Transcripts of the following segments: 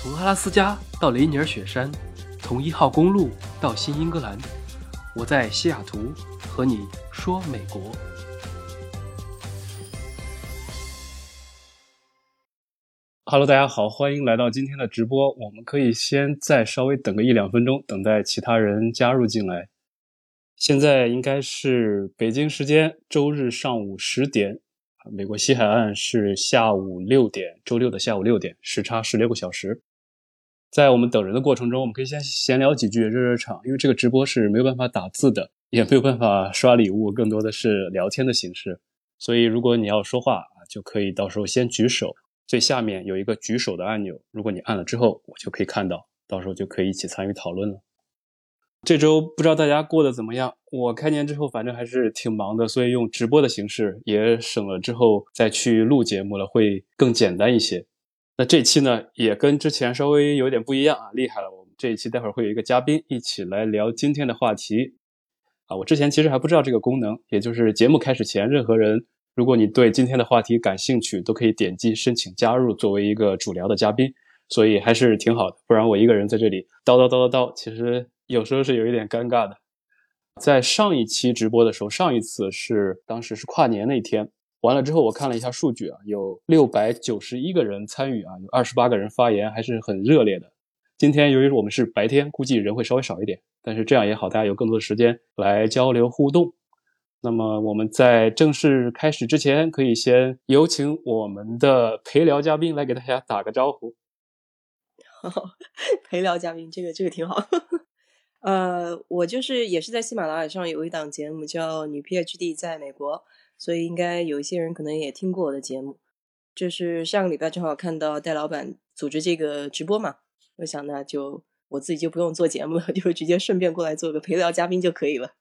从阿拉斯加到雷尼尔雪山，从一号公路到新英格兰，我在西雅图和你说美国。Hello，大家好，欢迎来到今天的直播。我们可以先再稍微等个一两分钟，等待其他人加入进来。现在应该是北京时间周日上午十点，美国西海岸是下午六点，周六的下午六点，时差十六个小时。在我们等人的过程中，我们可以先闲聊几句，热热场。因为这个直播是没有办法打字的，也没有办法刷礼物，更多的是聊天的形式。所以，如果你要说话啊，就可以到时候先举手，最下面有一个举手的按钮。如果你按了之后，我就可以看到，到时候就可以一起参与讨论了。这周不知道大家过得怎么样？我开年之后反正还是挺忙的，所以用直播的形式也省了之后再去录节目了，会更简单一些。那这期呢，也跟之前稍微有点不一样啊，厉害了！我们这一期待会儿会有一个嘉宾一起来聊今天的话题啊。我之前其实还不知道这个功能，也就是节目开始前，任何人如果你对今天的话题感兴趣，都可以点击申请加入，作为一个主聊的嘉宾，所以还是挺好的。不然我一个人在这里叨叨叨叨叨，其实有时候是有一点尴尬的。在上一期直播的时候，上一次是当时是跨年那天。完了之后，我看了一下数据啊，有六百九十一个人参与啊，有二十八个人发言，还是很热烈的。今天由于我们是白天，估计人会稍微少一点，但是这样也好，大家有更多的时间来交流互动。那么我们在正式开始之前，可以先有请我们的陪聊嘉宾来给大家打个招呼。陪聊嘉宾，这个这个挺好。呃，我就是也是在喜马拉雅上有一档节目叫《女 PhD 在美国》。所以应该有一些人可能也听过我的节目，就是上个礼拜正好看到戴老板组织这个直播嘛，我想那就我自己就不用做节目了，就直接顺便过来做个陪聊嘉宾就可以了。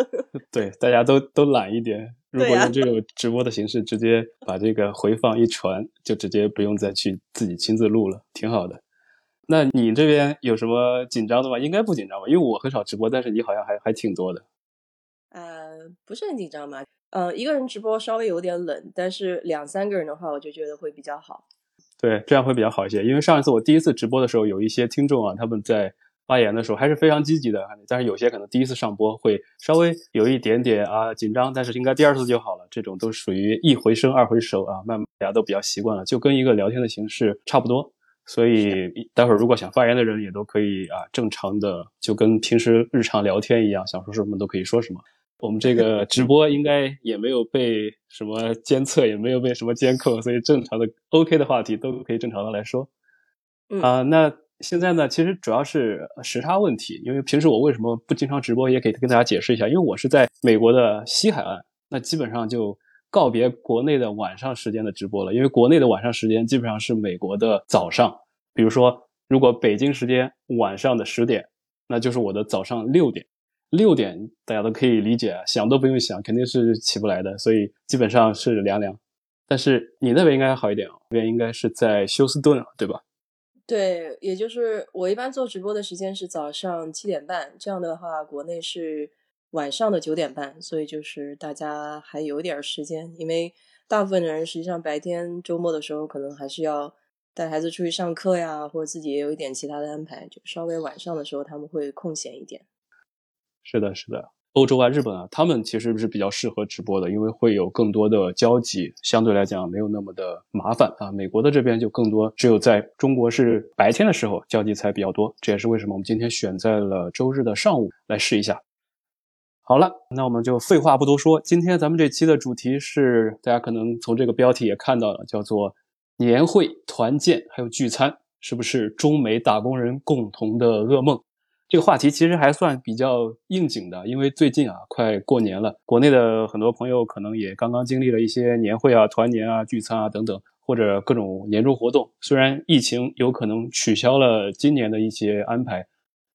对，大家都都懒一点，如果用这种直播的形式直接把这个回放一传，就直接不用再去自己亲自录了，挺好的。那你这边有什么紧张的吗？应该不紧张吧？因为我很少直播，但是你好像还还挺多的。呃，不是很紧张嘛。呃，一个人直播稍微有点冷，但是两三个人的话，我就觉得会比较好。对，这样会比较好一些。因为上一次我第一次直播的时候，有一些听众啊，他们在发言的时候还是非常积极的，但是有些可能第一次上播会稍微有一点点啊紧张，但是应该第二次就好了。这种都属于一回生二回熟啊，慢慢大家都比较习惯了，就跟一个聊天的形式差不多。所以待会儿如果想发言的人也都可以啊，正常的就跟平时日常聊天一样，想说什么都可以说什么。我们这个直播应该也没有被什么监测，也没有被什么监控，所以正常的 OK 的话题都可以正常的来说。啊，那现在呢，其实主要是时差问题，因为平时我为什么不经常直播，也可以跟大家解释一下，因为我是在美国的西海岸，那基本上就告别国内的晚上时间的直播了，因为国内的晚上时间基本上是美国的早上，比如说如果北京时间晚上的十点，那就是我的早上六点。六点大家都可以理解啊，想都不用想，肯定是起不来的，所以基本上是凉凉。但是你那边应该好一点，那边应该是在休斯顿，对吧？对，也就是我一般做直播的时间是早上七点半，这样的话国内是晚上的九点半，所以就是大家还有点时间，因为大部分的人实际上白天周末的时候可能还是要带孩子出去上课呀，或者自己也有一点其他的安排，就稍微晚上的时候他们会空闲一点。是的，是的，欧洲啊、日本啊，他们其实是比较适合直播的，因为会有更多的交集，相对来讲没有那么的麻烦啊。美国的这边就更多，只有在中国是白天的时候交集才比较多，这也是为什么我们今天选在了周日的上午来试一下。好了，那我们就废话不多说，今天咱们这期的主题是大家可能从这个标题也看到了，叫做年会、团建还有聚餐，是不是中美打工人共同的噩梦？这个话题其实还算比较应景的，因为最近啊，快过年了，国内的很多朋友可能也刚刚经历了一些年会啊、团年啊、聚餐啊等等，或者各种年终活动。虽然疫情有可能取消了今年的一些安排，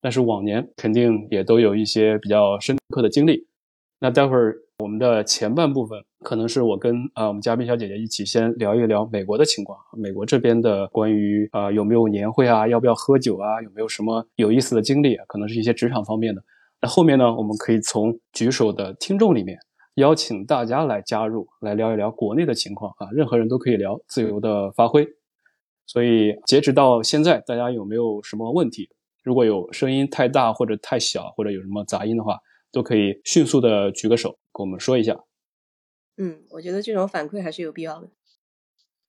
但是往年肯定也都有一些比较深刻的经历。那待会儿。我们的前半部分可能是我跟啊我们嘉宾小姐姐一起先聊一聊美国的情况，美国这边的关于啊有没有年会啊，要不要喝酒啊，有没有什么有意思的经历啊，可能是一些职场方面的。那后面呢，我们可以从举手的听众里面邀请大家来加入，来聊一聊国内的情况啊，任何人都可以聊，自由的发挥。所以截止到现在，大家有没有什么问题？如果有声音太大或者太小，或者有什么杂音的话，都可以迅速的举个手跟我们说一下。嗯，我觉得这种反馈还是有必要的。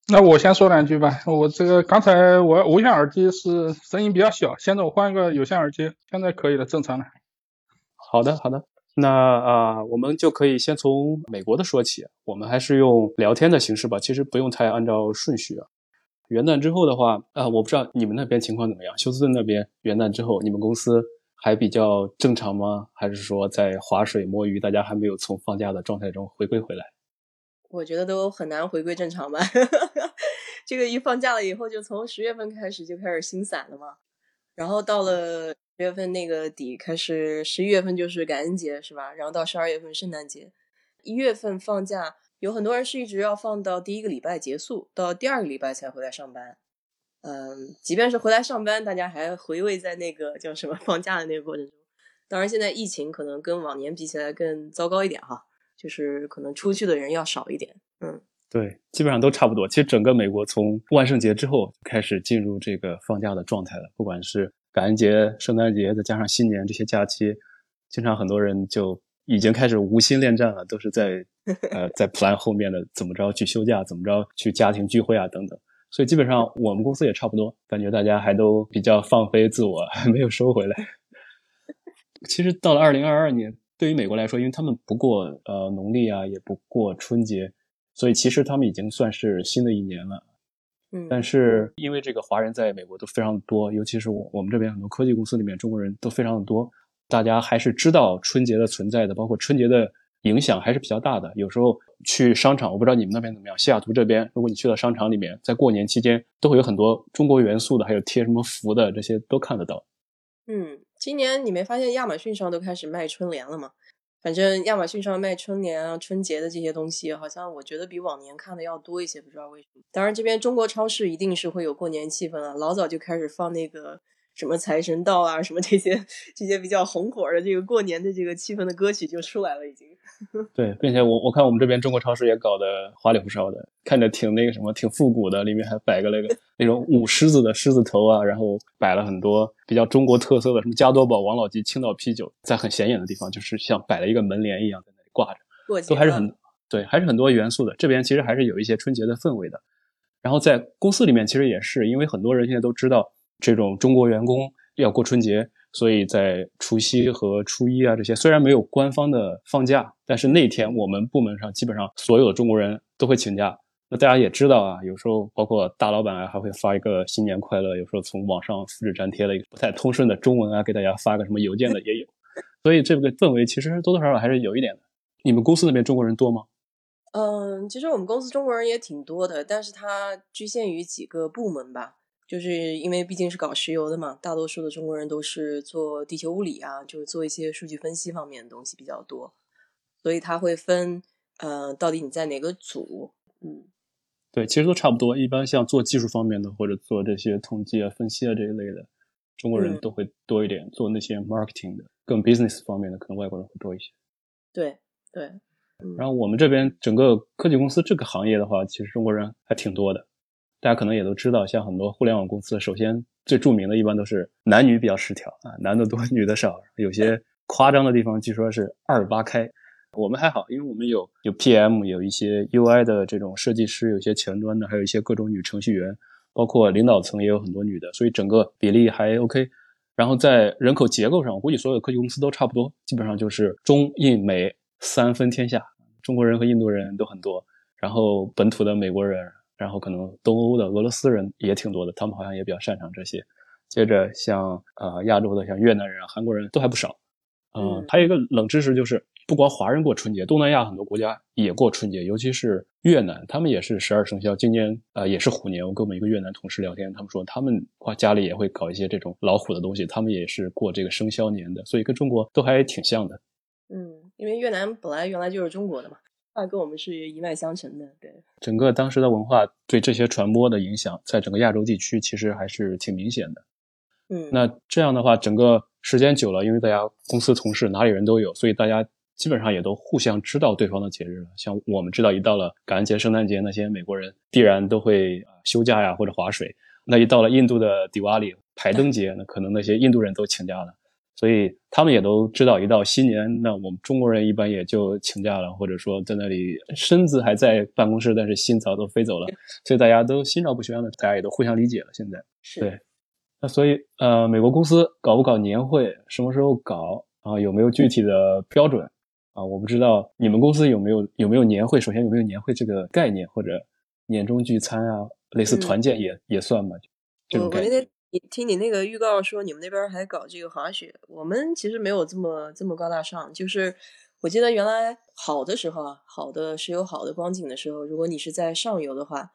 那我先说两句吧。我这个刚才我无线耳机是声音比较小，现在我换一个有线耳机，现在可以了，正常了。好的，好的。那啊，我们就可以先从美国的说起。我们还是用聊天的形式吧，其实不用太按照顺序啊。元旦之后的话，啊，我不知道你们那边情况怎么样。休斯顿那边元旦之后，你们公司还比较正常吗？还是说在划水摸鱼，大家还没有从放假的状态中回归回来？我觉得都很难回归正常吧。这个一放假了以后，就从十月份开始就开始心散了嘛。然后到了十月份那个底，开始十一月份就是感恩节，是吧？然后到十二月份圣诞节，一月份放假，有很多人是一直要放到第一个礼拜结束，到第二个礼拜才回来上班。嗯，即便是回来上班，大家还回味在那个叫什么放假的那个过程中。当然，现在疫情可能跟往年比起来更糟糕一点哈。就是可能出去的人要少一点，嗯，对，基本上都差不多。其实整个美国从万圣节之后开始进入这个放假的状态了，不管是感恩节、圣诞节，再加上新年这些假期，经常很多人就已经开始无心恋战了，都是在呃在 plan 后面的怎么着去休假，怎么着去家庭聚会啊等等。所以基本上我们公司也差不多，感觉大家还都比较放飞自我，还没有收回来。其实到了二零二二年。对于美国来说，因为他们不过呃农历啊，也不过春节，所以其实他们已经算是新的一年了。嗯，但是因为这个华人在美国都非常的多，尤其是我我们这边很多科技公司里面中国人都非常的多，大家还是知道春节的存在的，包括春节的影响还是比较大的。有时候去商场，我不知道你们那边怎么样，西雅图这边，如果你去到商场里面，在过年期间都会有很多中国元素的，还有贴什么福的这些都看得到。嗯。今年你没发现亚马逊上都开始卖春联了吗？反正亚马逊上卖春联啊、春节的这些东西，好像我觉得比往年看的要多一些，不知道为什么。当然，这边中国超市一定是会有过年气氛了，老早就开始放那个。什么财神到啊，什么这些这些比较红火的这个过年的这个气氛的歌曲就出来了，已经。对，并且我我看我们这边中国超市也搞得花里胡哨的，看着挺那个什么，挺复古的，里面还摆个那个那种舞狮子的狮子头啊，然后摆了很多比较中国特色的，什么加多宝、王老吉、青岛啤酒，在很显眼的地方，就是像摆了一个门帘一样在那里挂着，都还是很对，还是很多元素的。这边其实还是有一些春节的氛围的。然后在公司里面，其实也是因为很多人现在都知道。这种中国员工要过春节，所以在除夕和初一啊这些虽然没有官方的放假，但是那天我们部门上基本上所有的中国人都会请假。那大家也知道啊，有时候包括大老板啊还会发一个新年快乐，有时候从网上复制粘贴了一个不太通顺的中文啊，给大家发个什么邮件的也有。所以这个氛围其实多多少少还是有一点的。你们公司那边中国人多吗？嗯，其实我们公司中国人也挺多的，但是它局限于几个部门吧。就是因为毕竟是搞石油的嘛，大多数的中国人都是做地球物理啊，就是做一些数据分析方面的东西比较多，所以他会分，呃，到底你在哪个组？嗯，对，其实都差不多。一般像做技术方面的或者做这些统计啊、分析啊这一类的，中国人都会多一点；做那些 marketing 的、更 business 方面的，可能外国人会多一些。对对。然后我们这边整个科技公司这个行业的话，其实中国人还挺多的。大家可能也都知道，像很多互联网公司，首先最著名的一般都是男女比较失调啊，男的多，女的少。有些夸张的地方，据说是二八开。我们还好，因为我们有有 PM，有一些 UI 的这种设计师，有些前端的，还有一些各种女程序员，包括领导层也有很多女的，所以整个比例还 OK。然后在人口结构上，我估计所有科技公司都差不多，基本上就是中印美三分天下，中国人和印度人都很多，然后本土的美国人。然后可能东欧的俄罗斯人也挺多的，他们好像也比较擅长这些。接着像呃亚洲的像越南人啊、韩国人都还不少。嗯，还有一个冷知识就是，不光华人过春节，东南亚很多国家也过春节，尤其是越南，他们也是十二生肖。今年呃也是虎年，我跟我们一个越南同事聊天，他们说他们话家里也会搞一些这种老虎的东西，他们也是过这个生肖年的，所以跟中国都还挺像的。嗯，因为越南本来原来就是中国的嘛。那跟我们是一脉相承的，对。整个当时的文化对这些传播的影响，在整个亚洲地区其实还是挺明显的。嗯，那这样的话，整个时间久了，因为大家公司同事哪里人都有，所以大家基本上也都互相知道对方的节日了。像我们知道，一到了感恩节、圣诞节，那些美国人必然都会休假呀或者划水。那一到了印度的迪瓦里排灯节，那可能那些印度人都请假了，所以他们也都知道，一到新年，那我们中国人一般也就请假了，或者说在那里身子还在办公室，但是心早都飞走了，所以大家都心照不宣的，大家也都互相理解了。现在是对，那所以呃，美国公司搞不搞年会，什么时候搞啊？有没有具体的标准啊？我不知道你们公司有没有有没有年会？首先有没有年会这个概念，或者年终聚餐啊？类似团建也也算吧，这我种感觉。你听你那个预告说你们那边还搞这个滑雪，我们其实没有这么这么高大上。就是我记得原来好的时候啊，好的是有好的光景的时候，如果你是在上游的话，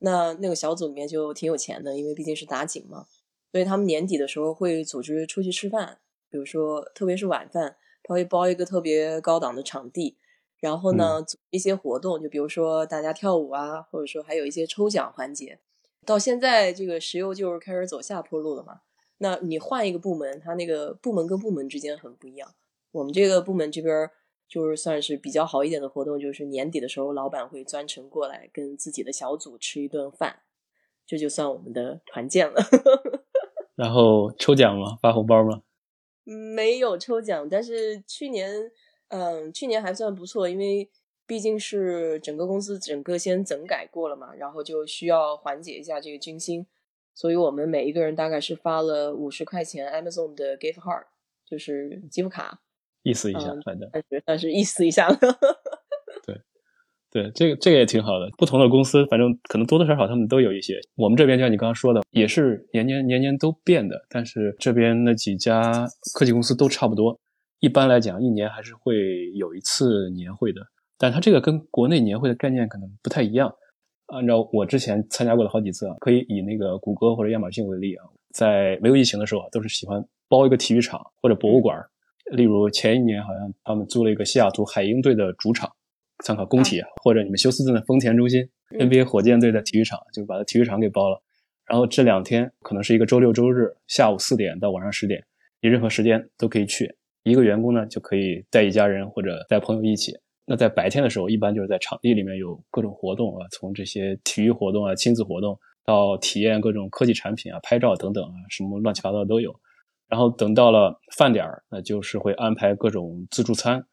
那那个小组里面就挺有钱的，因为毕竟是打井嘛，所以他们年底的时候会组织出去吃饭，比如说特别是晚饭，他会包一个特别高档的场地。然后呢，组一些活动，就比如说大家跳舞啊，或者说还有一些抽奖环节。到现在这个石油就是开始走下坡路了嘛。那你换一个部门，它那个部门跟部门之间很不一样。我们这个部门这边就是算是比较好一点的活动，就是年底的时候，老板会专程过来跟自己的小组吃一顿饭，这就算我们的团建了。然后抽奖吗？发红包吗？没有抽奖，但是去年。嗯，去年还算不错，因为毕竟是整个公司整个先整改过了嘛，然后就需要缓解一下这个军心，所以我们每一个人大概是发了五十块钱 Amazon 的 gift card，就是积分卡，意思一下，嗯反正但是但是意思一下，对对这个这个也挺好的。不同的公司，反正可能多多少少他们都有一些。我们这边就像你刚刚说的，也是年年年年都变的，但是这边那几家科技公司都差不多。一般来讲，一年还是会有一次年会的，但它这个跟国内年会的概念可能不太一样。按照我之前参加过的好几次啊，可以以那个谷歌或者亚马逊为例啊，在没有疫情的时候啊，都是喜欢包一个体育场或者博物馆。例如前一年好像他们租了一个西雅图海鹰队的主场，参考工体啊，或者你们休斯顿的丰田中心、嗯 NBA 火箭队的体育场，就把它体育场给包了。然后这两天可能是一个周六周日下午四点到晚上十点，你任何时间都可以去。一个员工呢就可以带一家人或者带朋友一起。那在白天的时候，一般就是在场地里面有各种活动啊，从这些体育活动啊、亲子活动到体验各种科技产品啊、拍照等等啊，什么乱七八糟都有。然后等到了饭点儿，那就是会安排各种自助餐。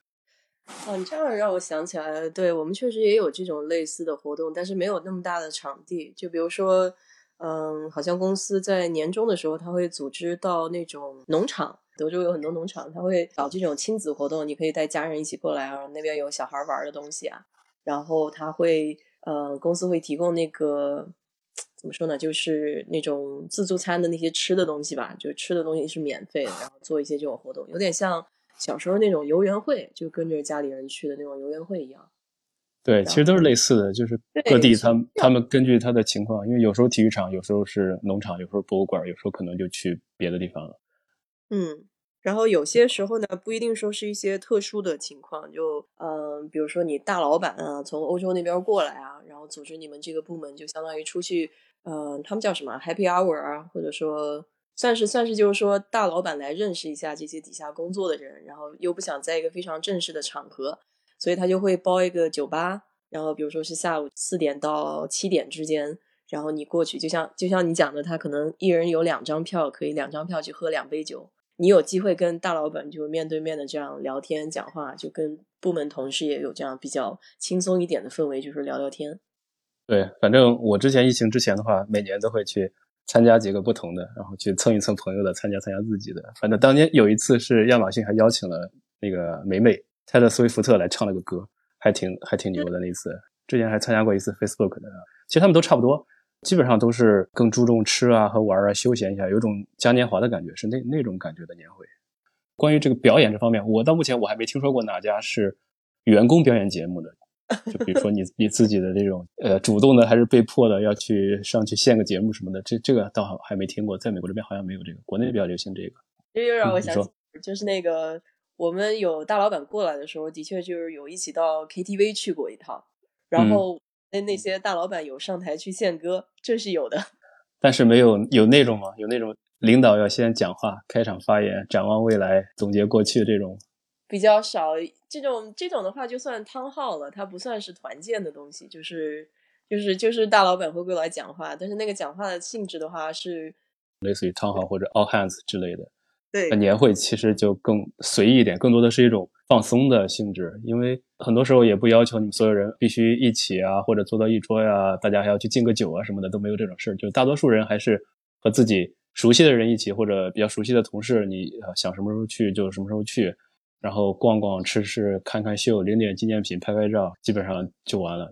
哦，你这样让我想起来了，对我们确实也有这种类似的活动，但是没有那么大的场地。就比如说，嗯，好像公司在年终的时候，他会组织到那种农场，德州有很多农场，他会搞这种亲子活动，你可以带家人一起过来啊，那边有小孩玩的东西啊，然后他会，呃，公司会提供那个怎么说呢，就是那种自助餐的那些吃的东西吧，就吃的东西是免费的，然后做一些这种活动，有点像小时候那种游园会，就跟着家里人去的那种游园会一样。对，其实都是类似的，就是各地他们他们根据他的情况，因为有时候体育场，有时候是农场，有时候博物馆，有时候可能就去别的地方了。嗯，然后有些时候呢，不一定说是一些特殊的情况，就嗯、呃比如说你大老板啊，从欧洲那边过来啊，然后组织你们这个部门，就相当于出去，呃，他们叫什么 Happy Hour 啊，或者说算是算是就是说大老板来认识一下这些底下工作的人，然后又不想在一个非常正式的场合，所以他就会包一个酒吧，然后比如说是下午四点到七点之间。然后你过去，就像就像你讲的，他可能一人有两张票，可以两张票去喝两杯酒。你有机会跟大老板就面对面的这样聊天讲话，就跟部门同事也有这样比较轻松一点的氛围，就是聊聊天。对，反正我之前疫情之前的话，每年都会去参加几个不同的，然后去蹭一蹭朋友的，参加参加自己的。反正当年有一次是亚马逊还邀请了那个梅梅泰勒·斯威夫特来唱了个歌，还挺还挺牛的那一次。之前还参加过一次 Facebook 的，其实他们都差不多，基本上都是更注重吃啊和玩啊，休闲一下，有种嘉年华的感觉，是那那种感觉的年会。关于这个表演这方面，我到目前我还没听说过哪家是员工表演节目的。就比如说你你自己的这种呃主动的还是被迫的要去上去献个节目什么的，这这个倒还没听过，在美国这边好像没有这个，国内比较流行这个。这又让我想起，就是那个我们有大老板过来的时候，的确就是有一起到 KTV 去过一趟，然嗯后那那些大老板有上台去献歌，这是有的。但是没有有那种吗？有那种领导要先讲话，开场发言，展望未来，总结过去这种。比较少，这种这种的话就算汤号了，它不算是团建的东西，就是就是就是大老板会过来讲话，但是那个讲话的性质的话是类似于 town hall 或者 all hands 之类的。对年会其实就更随意一点，更多的是一种放松的性质，因为很多时候也不要求你们所有人必须一起啊，或者坐到一桌呀、大家还要去敬个酒啊什么的，都没有这种事。就大多数人还是和自己熟悉的人一起，或者比较熟悉的同事，你想什么时候去就什么时候去，然后逛逛、吃吃、看看秀、领点纪念品、拍拍照，基本上就完了。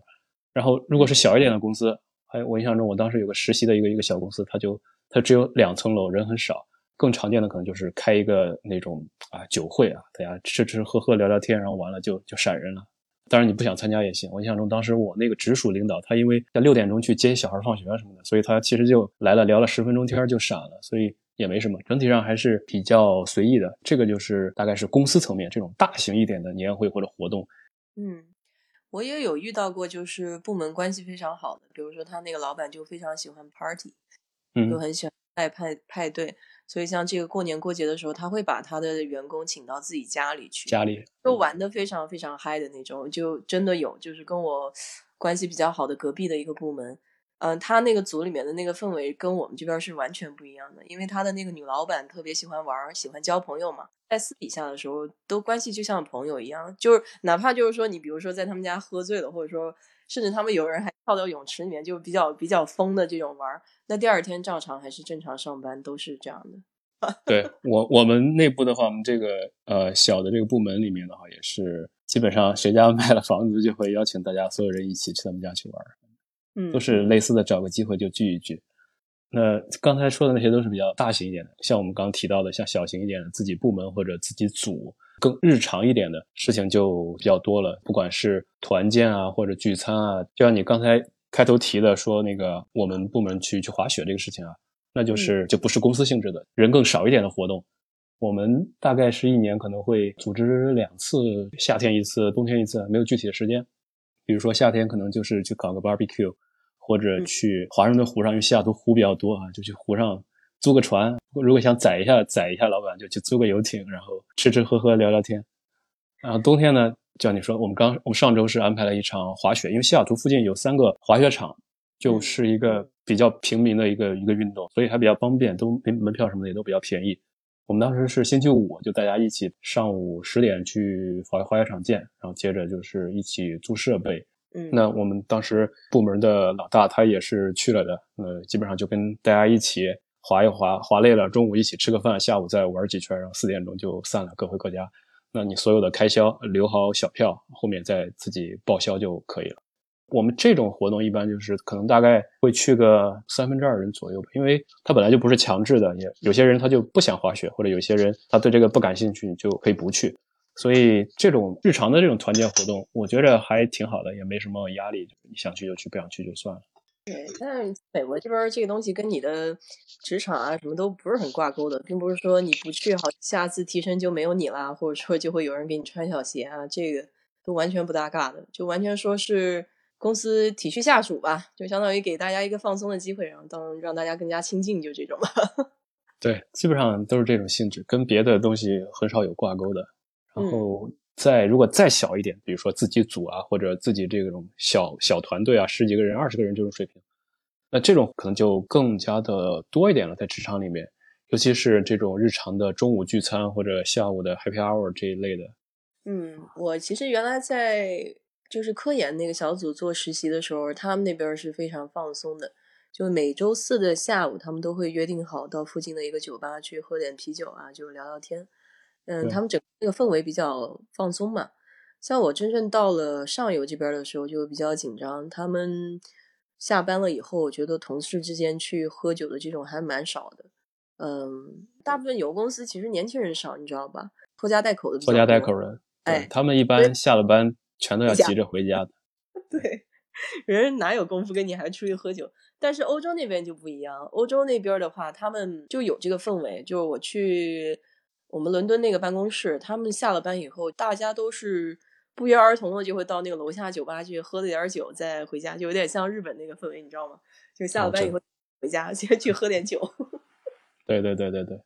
然后如果是小一点的公司，还有我印象中，我当时有个实习的一个一个小公司，它就它只有两层楼，人很少。更常见的可能就是开一个那种啊酒会啊，大家吃吃喝喝聊聊天，然后完了就就闪人了。当然你不想参加也行。我印象中当时我那个直属领导，他因为要六点钟去接小孩放学什么的，所以他其实就来了，聊了十分钟天就闪了，所以也没什么。整体上还是比较随意的。这个就是大概是公司层面这种大型一点的年会或者活动。嗯，我也有遇到过，就是部门关系非常好的，比如说他那个老板就非常喜欢 party，嗯就很喜欢爱派派对，所以像这个过年过节的时候，他会把他的员工请到自己家里去，家里就玩的非常非常嗨的那种，就真的有，就是跟我关系比较好的隔壁的一个部门，嗯、他那个组里面的那个氛围跟我们这边是完全不一样的，因为他的那个女老板特别喜欢玩儿，喜欢交朋友嘛，在私底下的时候都关系就像朋友一样，就是哪怕就是说你比如说在他们家喝醉了，或者说甚至他们有人还跳到泳池里面，就比较比较疯的这种玩儿，那第二天照常还是正常上班，都是这样的。对我我们内部的话，我们这个呃小的这个部门里面的话，也是基本上谁家卖了房子，就会邀请大家所有人一起去他们家去玩儿。嗯，都是类似的，找个机会就聚一聚。那刚才说的那些都是比较大型一点的，像我们刚刚提到的，像小型一点的自己部门或者自己组，更日常一点的事情就比较多了。不管是团建啊，或者聚餐啊，就像你刚才开头提的说那个我们部门去去滑雪这个事情啊，那就是就不是公司性质的，人更少一点的活动。我们大概是一年可能会组织两次，夏天一次，冬天一次，没有具体的时间。比如说夏天可能就是去搞个 barbecue，或者去华盛顿湖上，因为西雅图湖比较多啊，就去湖上租个船。如果想宰一下宰一下老板，就去租个游艇，然后吃吃喝喝聊聊天。然后冬天呢，就像你说，我们刚我们上周是安排了一场滑雪，因为西雅图附近有三个滑雪场，就是一个比较平民的一个一个运动，所以还比较方便，都门门票什么的也都比较便宜。我们当时是星期五，就大家一起上午十点去滑滑雪场见，然后接着就是一起租设备。那我们当时部门的老大他也是去了的，呃，基本上就跟大家一起滑一滑，滑累了，中午一起吃个饭，下午再玩几圈，然后四点钟就散了，各回各家。那你所有的开销留好小票，后面再自己报销就可以了。我们这种活动一般就是可能大概会去个三分之二人左右吧，因为他本来就不是强制的，也有些人他就不想滑雪，或者有些人他对这个不感兴趣，你就可以不去。所以这种日常的这种团建活动，我觉着还挺好的，也没什么压力，你想去就去，不想去就算了。对，但是美国这边儿这个东西跟你的职场啊什么都不是很挂钩的，并不是说你不去，好下次提升就没有你啦，或者说就会有人给你穿小鞋啊，这个都完全不搭嘎的，就完全说是公司体恤下属吧，就相当于给大家一个放松的机会，然后当让大家更加亲近，就这种吧。对，基本上都是这种性质，跟别的东西很少有挂钩的。然嗯后再如果再小一点，比如说自己组啊，或者自己这种小小团队啊，十几个人、二十个人这种水平，那这种可能就更加的多一点了，在职场里面，尤其是这种日常的中午聚餐或者下午的 happy hour 这一类的。嗯，我其实原来在就是科研那个小组做实习的时候，他们那边是非常放松的，就每周四的下午，他们都会约定好到附近的一个酒吧去喝点啤酒啊，就聊聊天。嗯，他们整个那个氛围比较放松嘛。像我真正到了上游这边的时候，就比较紧张。他们下班了以后，我觉得同事之间去喝酒的这种还蛮少的。嗯，大部分油公司其实年轻人少，你知道吧？拖家带口的拖家带口人，哎他们一般下了班全都要急着回家的。对，人哪有功夫跟你还出去喝酒？但是欧洲那边就不一样，欧洲那边的话，他们就有这个氛围。就是我去我们伦敦那个办公室，他们下了班以后，大家都是不约而同的就会到那个楼下酒吧去喝了点酒，再回家，就有点像日本那个氛围，你知道吗？就下了班以后回家，先去喝点酒。对对对对对。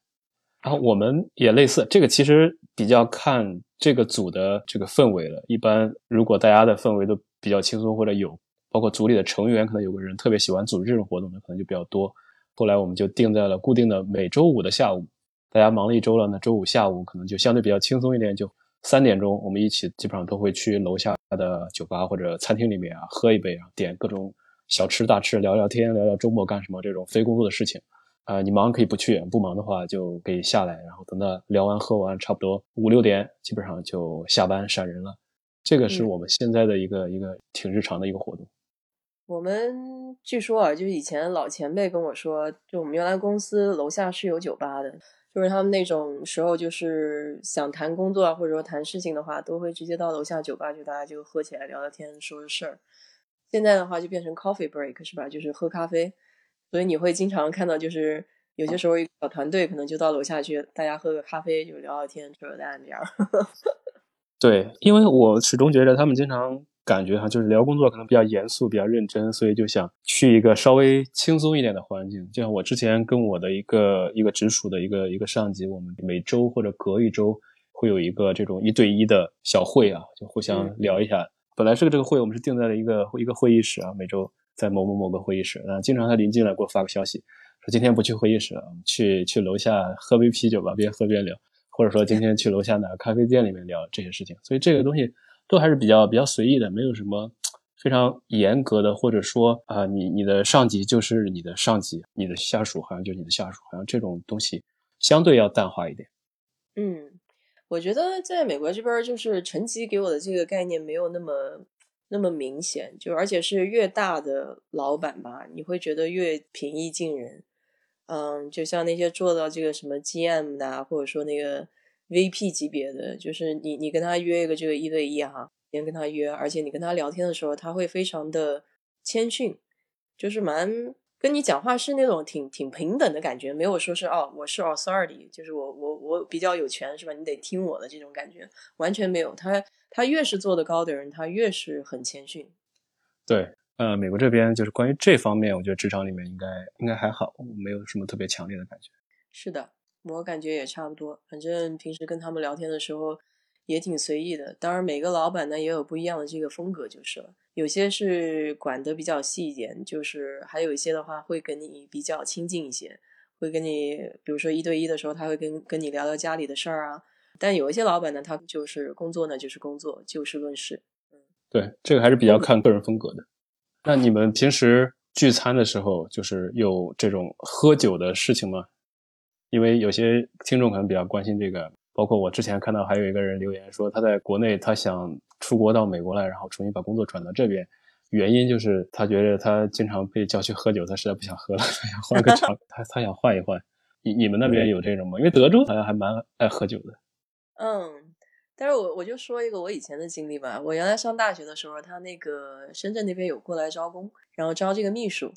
然后我们也类似，这个其实比较看这个组的这个氛围了。一般如果大家的氛围都比较轻松或者有包括组里的成员可能有个人特别喜欢组织这种活动的，可能就比较多。后来我们就定在了固定的每周五的下午，大家忙了一周了，那周五下午可能就相对比较轻松一点，就三点钟我们一起基本上都会去楼下的酒吧或者餐厅里面啊喝一杯啊，点各种小吃大吃，聊聊天，聊聊周末干什么这种非工作的事情。啊，你忙可以不去，不忙的话就可以下来，然后等到聊完喝完，差不多五六点，基本上就下班闪人了。这个是我们现在的一个一个挺日常的一个活动。我们据说啊，就是以前老前辈跟我说，就我们原来公司楼下是有酒吧的，就是他们那种时候就是想谈工作啊，或者说谈事情的话，都会直接到楼下酒吧，去大家就喝起来聊聊天，说说事儿。现在的话就变成 coffee break 是吧？就是喝咖啡，所以你会经常看到，就是有些时候一个小团队可能就到楼下去，大家喝个咖啡，就聊聊天，扯扯淡这样。对，因为我始终觉得他们经常。感觉哈，就是聊工作可能比较严肃、比较认真，所以就想去一个稍微轻松一点的环境。就像我之前跟我的一个一个直属的一个一个上级，我们每周或者隔一周会有一个这种一对一的小会啊，就互相聊一下。本来这个这个会我们是定在了一个一个会议室啊，每周在某某某个会议室。啊，经常他临近了给我发个消息，说今天不去会议室了，去去楼下喝杯啤酒吧，边喝边聊，或者说今天去楼下哪个咖啡店里面聊这些事情。所以这个东西。都还是比较比较随意的，没有什么非常严格的，或者说啊，你你的上级就是你的上级，你的下属好像就是你的下属，好像这种东西相对要淡化一点。嗯，我觉得在美国这边，就是陈级给我的这个概念没有那么那么明显，就而且是越大的老板吧，你会觉得越平易近人。嗯，就像那些做到这个什么 GM 的，或者说那个。VP 级别的，就是你，你跟他约一个这个一对一哈，先跟他约，而且你跟他聊天的时候，他会非常的谦逊，就是蛮跟你讲话是那种挺挺平等的感觉，没有说是哦，我是 authority，就是我我我比较有权是吧？你得听我的这种感觉，完全没有。他他越是做的高的人，他越是很谦逊。对，呃，美国这边就是关于这方面，我觉得职场里面应该应该还好，没有什么特别强烈的感觉。是的。我感觉也差不多，反正平时跟他们聊天的时候也挺随意的。当然，每个老板呢也有不一样的这个风格，就是了。有些是管得比较细一点，就是还有一些的话会跟你比较亲近一些，会跟你，比如说一对一的时候，他会跟跟你聊聊家里的事儿啊。但有一些老板呢，他就是工作呢就是工作，就事论事。嗯，对，这个还是比较看个人风格的。那你们平时聚餐的时候，就是有这种喝酒的事情吗？因为有些听众可能比较关心这个，包括我之前看到还有一个人留言说，他在国内他想出国到美国来，然后重新把工作转到这边，原因就是他觉得他经常被叫去喝酒，他实在不想喝了，他想换个场，他他想换一换。你你们那边有这种吗？因为德州好像还蛮爱喝酒的。嗯，但是我我就说一个我以前的经历吧，我原来上大学的时候，他那个深圳那边有过来招工，然后招这个秘书，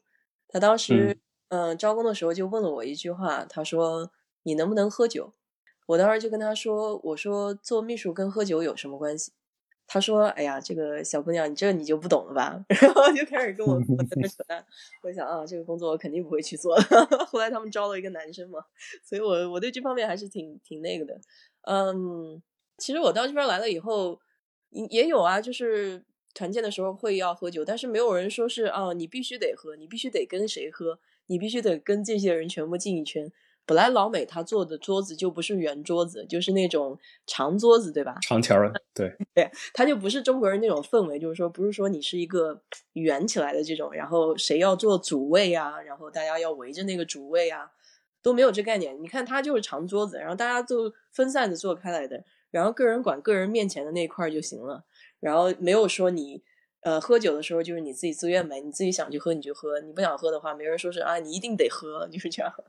他当时。嗯，招工的时候就问了我一句话，他说：“你能不能喝酒？”我当时就跟他说：“我说做秘书跟喝酒有什么关系？”他说：“哎呀，这个小姑娘，你这你就不懂了吧？” 然后就开始跟我在那扯淡。我想啊，这个工作我肯定不会去做。后来他们招了一个男生嘛，所以我我对这方面还是挺挺那个的。嗯，其实我到这边来了以后，也有啊，就是团建的时候会要喝酒，但是没有人说是啊，你必须得喝，你必须得跟谁喝。你必须得跟这些人全部进一圈。本来老美他坐的桌子就不是圆桌子，就是那种长桌子，对吧？长条的，对对，他就不是中国人那种氛围，就是说不是说你是一个圆起来的这种，然后谁要做主位啊，然后大家要围着那个主位啊，都没有这概念。你看他就是长桌子，然后大家都分散着坐开来的，然后个人管个人面前的那块就行了，然后没有说你。呃，喝酒的时候就是你自己自愿买，你自己想去喝你就喝，你不想喝的话，没人说是啊，你一定得喝，就是这样。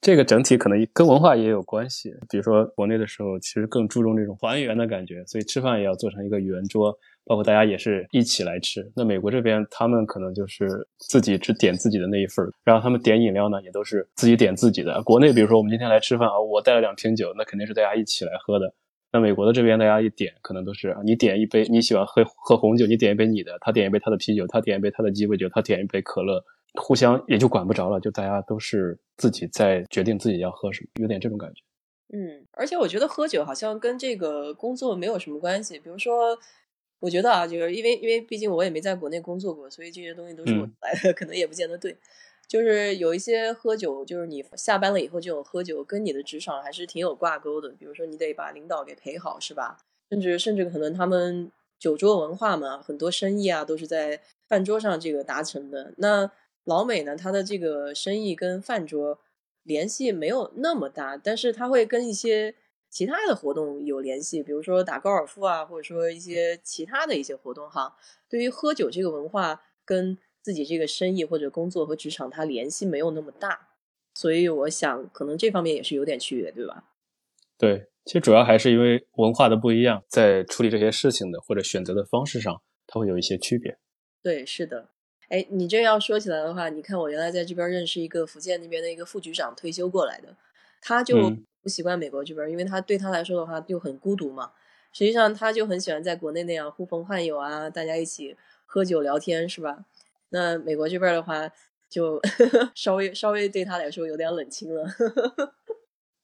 这个整体可能跟文化也有关系，比如说国内的时候，其实更注重这种团圆的感觉，所以吃饭也要做成一个圆桌，包括大家也是一起来吃。那美国这边他们可能就是自己只点自己的那一份然后他们点饮料呢也都是自己点自己的。国内比如说我们今天来吃饭啊，我带了两瓶酒，那肯定是大家一起来喝的。那美国的这边，大家一点可能都是你点一杯你喜欢喝喝红酒，你点一杯你的，他点一杯他的啤酒，他点一杯他的鸡尾酒，他点一杯可乐，互相也就管不着了，就大家都是自己在决定自己要喝什么，有点这种感觉。嗯，而且我觉得喝酒好像跟这个工作没有什么关系。比如说，我觉得啊，就是因为因为毕竟我也没在国内工作过，所以这些东西都是我来的，可能也不见得对。就是有一些喝酒，就是你下班了以后这种喝酒，跟你的职场还是挺有挂钩的。比如说，你得把领导给陪好，是吧？甚至甚至可能他们酒桌文化嘛，很多生意啊都是在饭桌上这个达成的。那老美呢，他的这个生意跟饭桌联系没有那么大，但是他会跟一些其他的活动有联系，比如说打高尔夫啊，或者说一些其他的一些活动哈。对于喝酒这个文化跟。自己这个生意或者工作和职场，它联系没有那么大，所以我想可能这方面也是有点区别，对吧？对，其实主要还是因为文化的不一样，在处理这些事情的或者选择的方式上，它会有一些区别。对，是的。哎，你这要说起来的话，你看我原来在这边认识一个福建那边的一个副局长，退休过来的，他就不习惯美国这边，因为他对他来说的话就很孤独嘛。实际上，他就很喜欢在国内那样呼朋唤友啊，大家一起喝酒聊天，是吧？那美国这边的话，就 稍微稍微对他来说有点冷清了。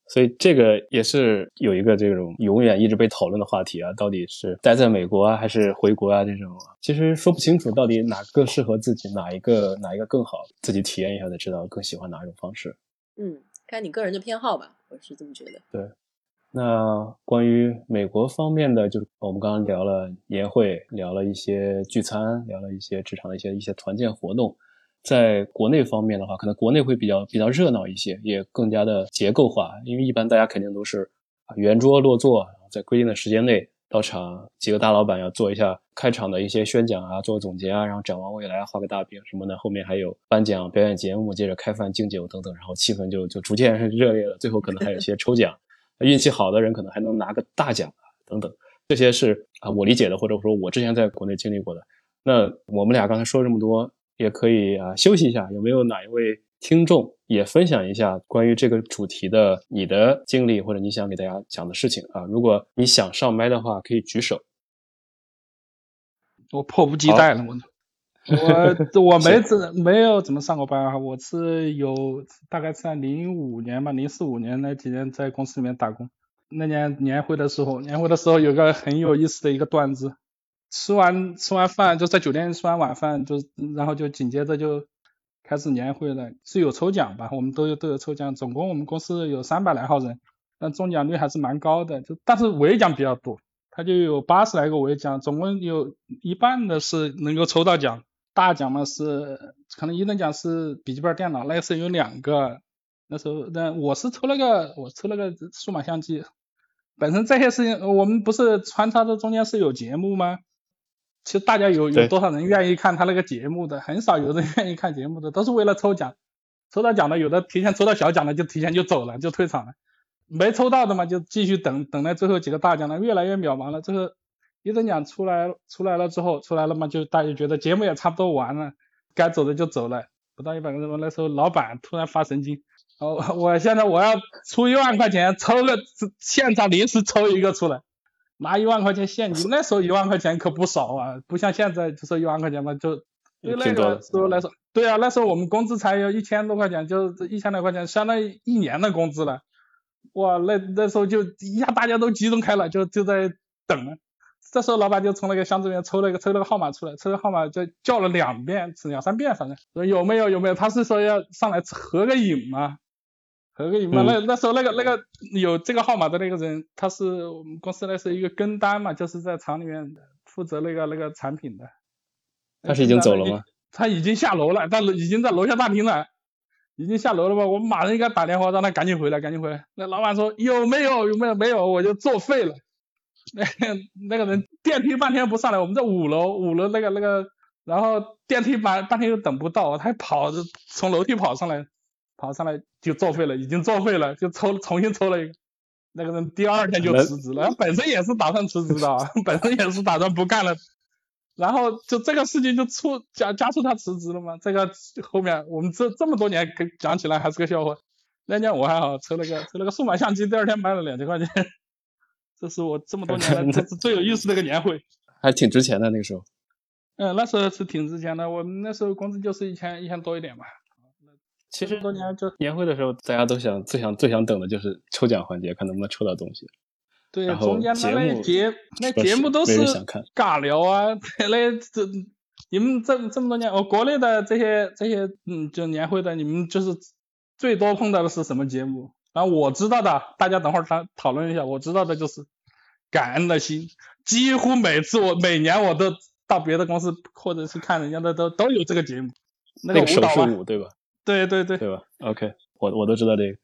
所以这个也是有一个这种永远一直被讨论的话题啊，到底是待在美国啊，还是回国啊？这种其实说不清楚，到底哪个适合自己，哪一个哪一个更好，自己体验一下才知道更喜欢哪一种方式。嗯，看你个人的偏好吧，我是这么觉得。对。那关于美国方面的，就是我们刚刚聊了年会，聊了一些聚餐，聊了一些职场的一些一些团建活动。在国内方面的话，可能国内会比较比较热闹一些，也更加的结构化。因为一般大家肯定都是圆桌落座，在规定的时间内到场，几个大老板要做一下开场的一些宣讲啊，做个总结啊，然后展望未来，画个大饼什么的。后面还有颁奖、表演节目，接着开饭敬酒等等，然后气氛就就逐渐 热烈了。最后可能还有一些抽奖。运气好的人可能还能拿个大奖啊，等等，这些是啊我理解的，或者说我之前在国内经历过的。那我们俩刚才说这么多，也可以啊休息一下。有没有哪一位听众也分享一下关于这个主题的你的经历，或者你想给大家讲的事情啊？如果你想上麦的话，可以举手。我迫不及待了，我。我我没怎没有怎么上过班啊，我是有大概在零五年吧，零四五年那几年在公司里面打工。那年年会的时候，年会的时候有个很有意思的一个段子，吃完吃完饭就在酒店吃完晚饭，就然后就紧接着就开始年会了，是有抽奖吧，我们都有都有抽奖，总共我们公司有三百来号人，但中奖率还是蛮高的，就但是尾奖比较多，他就有八十来个尾奖，总共有一半的是能够抽到奖。大奖嘛是可能一等奖是笔记本电脑，那是有两个。那时候那我是抽了个我抽了个数码相机。本身这些事情我们不是穿插的中间是有节目吗？其实大家有有多少人愿意看他那个节目的？很少有人愿意看节目的，都是为了抽奖。抽到奖的有的提前抽到小奖的就提前就走了就退场了，没抽到的嘛就继续等等待最后几个大奖了越来越渺茫了。这个。一等奖出来出来了之后，出来了嘛，就大家觉得节目也差不多完了，该走的就走了，不到一百个人嘛。那时候老板突然发神经，哦，我现在我要出一万块钱抽个现场临时抽一个出来，拿一万块钱现金。那时候一万块钱可不少啊，不像现在就说一万块钱嘛，就对那个时候来说，对啊，那时候我们工资才有一千多块钱，就一千来块钱，相当于一年的工资了。哇，那那时候就一下大家都集中开了，就就在等。这时候老板就从那个箱子里面抽了一个抽了个号码出来，抽个号码就叫了两遍，两三遍反正说有没有有没有，他是说要上来合个影嘛，合个影嘛。那那时候那个那个有这个号码的那个人，他是我们公司那是一个跟单嘛，就是在厂里面负责那个那个产品的。他是已经走了吗？他已经下楼了，他已经在楼下大厅了，已经下楼了吧？我马上应该打电话，让他赶紧回来，赶紧回来。那老板说有没有有没有没有，我就作废了。那 那个人电梯半天不上来，我们在五楼，五楼那个那个，然后电梯半半天又等不到，他还跑着从楼梯跑上来，跑上来就作废了，已经作废了，就抽重新抽了一个，那个人第二天就辞职了，本身也是打算辞职的，本身也是打算不干了，然后就这个事情就促加加速他辞职了嘛，这个后面我们这这么多年讲起来还是个笑话，那年我还好抽了个抽了个数码相机，第二天卖了两千块钱。这是我这么多 年来这是最有意思的一个年会，还挺值钱的那个时候。嗯，那时候是挺值钱的，我们那时候工资就是一千一千多一点吧。其实多年就年会的时候，大家都想最想最想等的就是抽奖环节，看能不能抽到东西。对，中间节那目节那节目都是尬聊啊，那这你们这这么多年，哦，国内的这些这些嗯，就年会的，你们就是最多碰到的是什么节目？然后我知道的，大家等会儿讨讨论一下，我知道的就是感恩的心，几乎每次我每年我都到别的公司或者是看人家的都都有这个节目，那那个手势舞对吧？对对对，对吧？OK，我我都知道这个。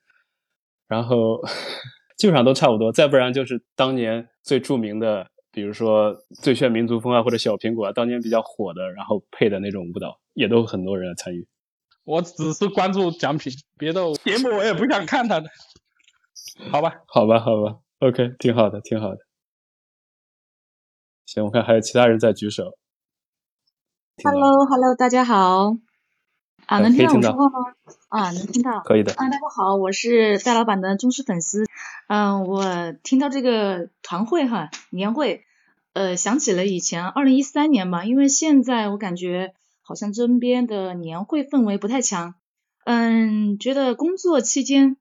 然后 基本上都差不多，再不然就是当年最著名的，比如说《最炫民族风》啊，或者《小苹果》啊，当年比较火的，然后配的那种舞蹈，也都很多人来参与。我只是关注奖品，别的节目我也不想看他的，好吧？好吧，好吧，OK，挺好的，挺好的。行，我看还有其他人在举手。Hello，Hello，大家好。啊，呃能听到我说话吗？啊，能听到。可以的。啊，大家好，我是戴老板的忠实粉丝。嗯，我听到这个团会哈年会，呃，想起了以前二零一三年嘛，因为现在我感觉好像身边的年会氛围不太强。嗯，觉得工作期间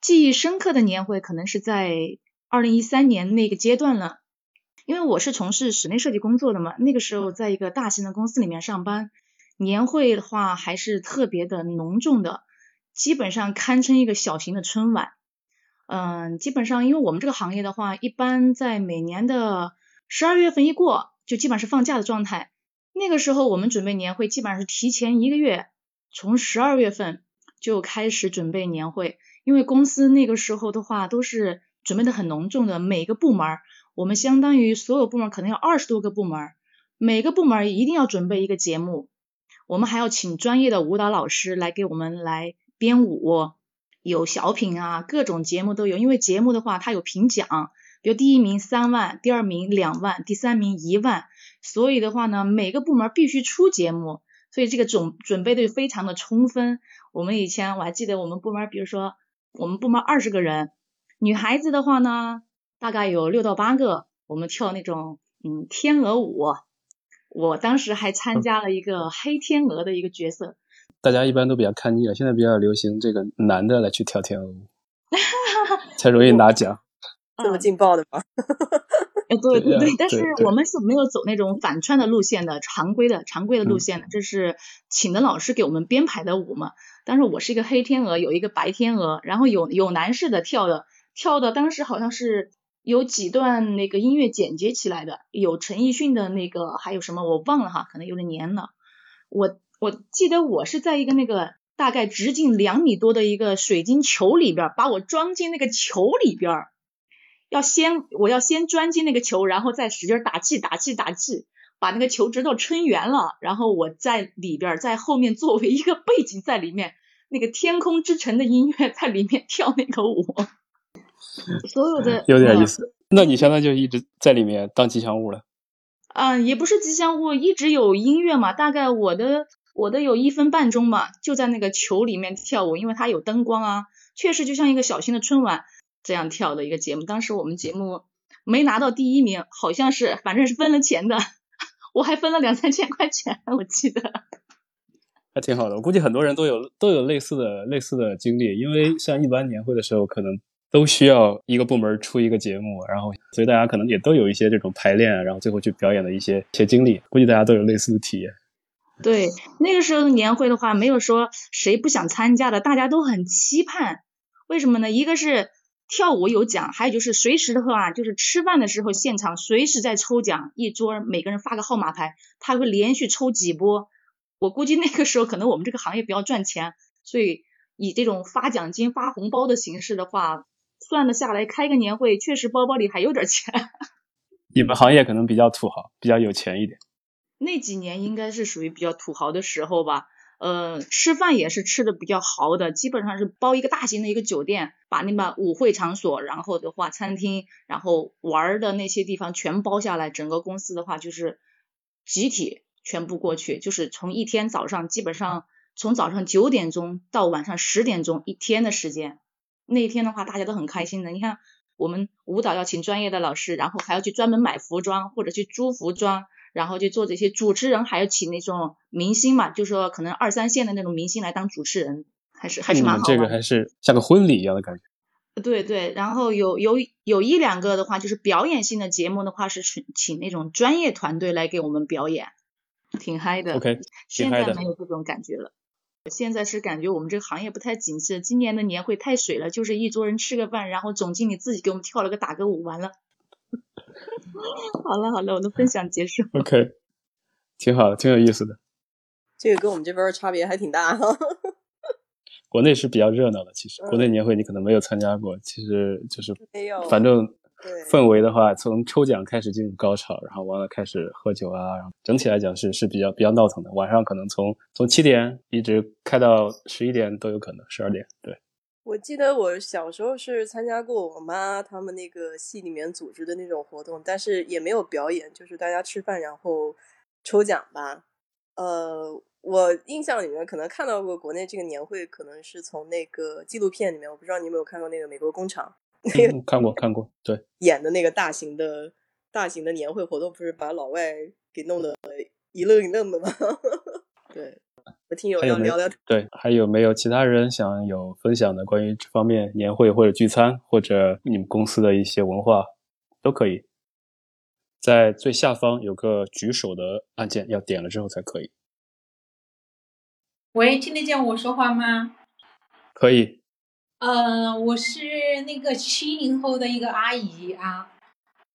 记忆深刻的年会可能是在二零一三年那个阶段了。因为我是从事室内设计工作的嘛，那个时候在一个大型的公司里面上班，年会的话还是特别的隆重的，基本上堪称一个小型的春晚。嗯，基本上因为我们这个行业的话，一般在每年的十二月份一过，就基本上是放假的状态。那个时候我们准备年会，基本上是提前一个月，从十二月份就开始准备年会，因为公司那个时候的话都是准备的很隆重的，每个部门我们相当于所有部门可能有二十多个部门，每个部门一定要准备一个节目，我们还要请专业的舞蹈老师来给我们来编舞，有小品啊，各种节目都有。因为节目的话，它有评奖，比如第一名三万，第二名两万，第三名一万，所以的话呢，每个部门必须出节目，所以这个准准备的非常的充分。我们以前我还记得我们部门，比如说我们部门二十个人，女孩子的话呢。大概有六到八个，我们跳那种嗯天鹅舞，我当时还参加了一个黑天鹅的一个角色。大家一般都比较看腻了，现在比较流行这个男的来去跳天鹅舞，才容易拿奖。这么劲爆的吗？哎，对对呀对，但是我们是没有走那种反串的路线的，常规的常规的路线的，这是请的老师给我们编排的舞嘛。当时我是一个黑天鹅，有一个白天鹅，然后有有男士的跳的，跳的当时好像是有几段那个音乐剪接起来的，有陈奕迅的那个，还有什么我忘了哈，可能有点年了。我我记得我是在一个那个大概直径两米多的一个水晶球里边儿，把我装进那个球里边儿。要先我要先钻进那个球，然后再使劲打气打气打气，把那个球直到撑圆了，然后我在里边儿在后面作为一个背景在里面，那个天空之城的音乐在里面跳那个舞，所有的有点意呃思。那你现在就一直在里面当吉祥物了。嗯，也不是吉祥物，一直有音乐嘛，大概我的我的有一分半钟嘛，就在那个球里面跳舞，因为它有灯光啊，确实就像一个小型的春晚这样跳的一个节目。当时我们节目没拿到第一名，好像是反正是分了钱的，我还分了两三千块钱，我记得。还挺好的，我估计很多人都有都有类似的类似的经历，因为像一般年会的时候，可能都需要一个部门出一个节目，然后所以大家可能也都有一些这种排练，啊然后最后去表演的一些一些经历，估计大家都有类似的体验。对，那个时候的年会的话，没有说谁不想参加的，大家都很期盼。为什么呢？一个是跳舞有奖，还有就是随时的话，就是吃饭的时候现场随时在抽奖，一桌每个人发个号码牌，他会连续抽几波。我估计那个时候可能我们这个行业比较赚钱，所以以这种发奖金、发红包的形式的话，算得下来，开个年会确实包包里还有点钱。你们行业可能比较土豪，比较有钱一点。那几年应该是属于比较土豪的时候吧。呃，吃饭也是吃的比较豪的，基本上是包一个大型的一个酒店，把那么舞会场所，然后的话餐厅，然后玩的那些地方全包下来，整个公司的话就是集体全部过去，就是从一天早上基本上从早上九点钟到晚上十点钟一天的时间，那一天的话大家都很开心的。你看我们舞蹈要请专业的老师，然后还要去专门买服装或者去租服装。然后就做这些主持人，还要请那种明星嘛，就说可能二三线的那种明星来当主持人，还是还是蛮好玩的。们这个还是像个婚礼一样的感觉。对对，然后有有有一两个的话，就是表演性的节目的话，是请请那种专业团队来给我们表演，挺嗨的。现嗨的在没有这种感觉了。现在是感觉我们这个行业不太景气了，今年的年会太水了，就是一桌人吃个饭，然后总经理自己给我们跳了个打歌舞，完了。好了好了，我的分享结束。OK，挺好的，挺有意思的。这个跟我们这边儿差别还挺大哈。国内是比较热闹的，其实嗯国内年会你可能没有参加过，其实就是没有反正氛围的话，从抽奖开始进入高潮，然后完了开始喝酒啊，然后整体来讲是是比较比较闹腾的。晚上可能从从七点一直开到十一点都有可能，十二点。对，我记得我小时候是参加过我妈他们那个系里面组织的那种活动，但是也没有表演，就是大家吃饭然后抽奖吧。呃，我印象里面可能看到过国内这个年会，可能是从那个纪录片里面，我不知道你有没有看过那个《美国工厂》嗯看过看过，对，演的那个大型的大型的年会活动，不是把老外给弄得一愣一愣的吗？对，我听友还有没有要聊聊对，还有没有其他人想有分享的关于这方面年会或者聚餐，或者你们公司的一些文化都可以。在最下方有个举手的按键，要点了之后才可以。喂，听得见我说话吗？可以，呃，我是那个七零后的一个阿姨啊，就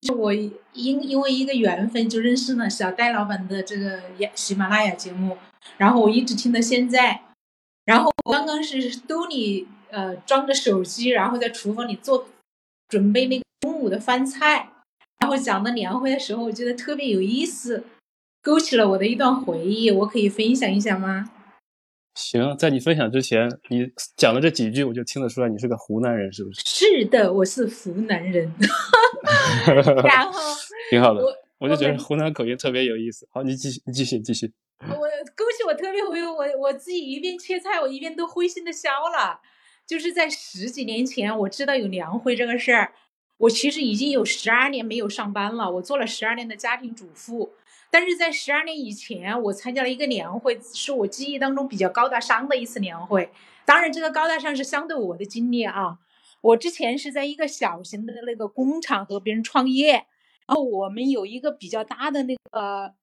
就我因因为一个缘分就认识了小戴老板的这个喜马拉雅节目，然后我一直听到现在，然后我刚刚是兜里呃装着手机，然后在厨房里做准备那个中午的饭菜，然后讲到年会的时候，我觉得特别有意思，勾起了我的一段回忆，我可以分享一下吗？行，在你分享之前，你讲的这几句，我就听得出来你是个湖南人，是不是？是的，我是湖南人。然后挺好的，我我就觉得湖南口音特别有意思。好，你继续，你继续，继续。我恭喜我特别会，我我自己一边切菜，我一边都灰心的笑了。就是在十几年前，我知道有年会这个事儿，我其实已经有十二年没有上班了，我做了十二年的家庭主妇。但是在十二年以前，我参加了一个年会，是我记忆当中比较高大上的一次年会。当然，这个高大上是相对我的经历啊。我之前是在一个小型的那个工厂和别人创业，然后我们有一个比较大的那个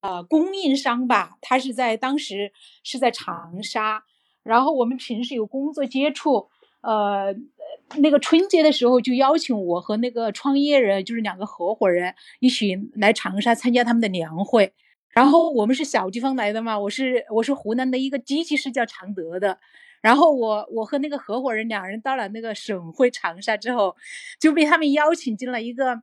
呃供应商吧，他是在当时是在长沙，然后我们平时有工作接触，呃，那个春节的时候就邀请我和那个创业人，就是两个合伙人一起来长沙参加他们的年会。然后我们是小地方来的嘛，我是我是湖南的一个机器是叫常德的，然后我我和那个合伙人两人到了那个省会长沙之后，就被他们邀请进了一个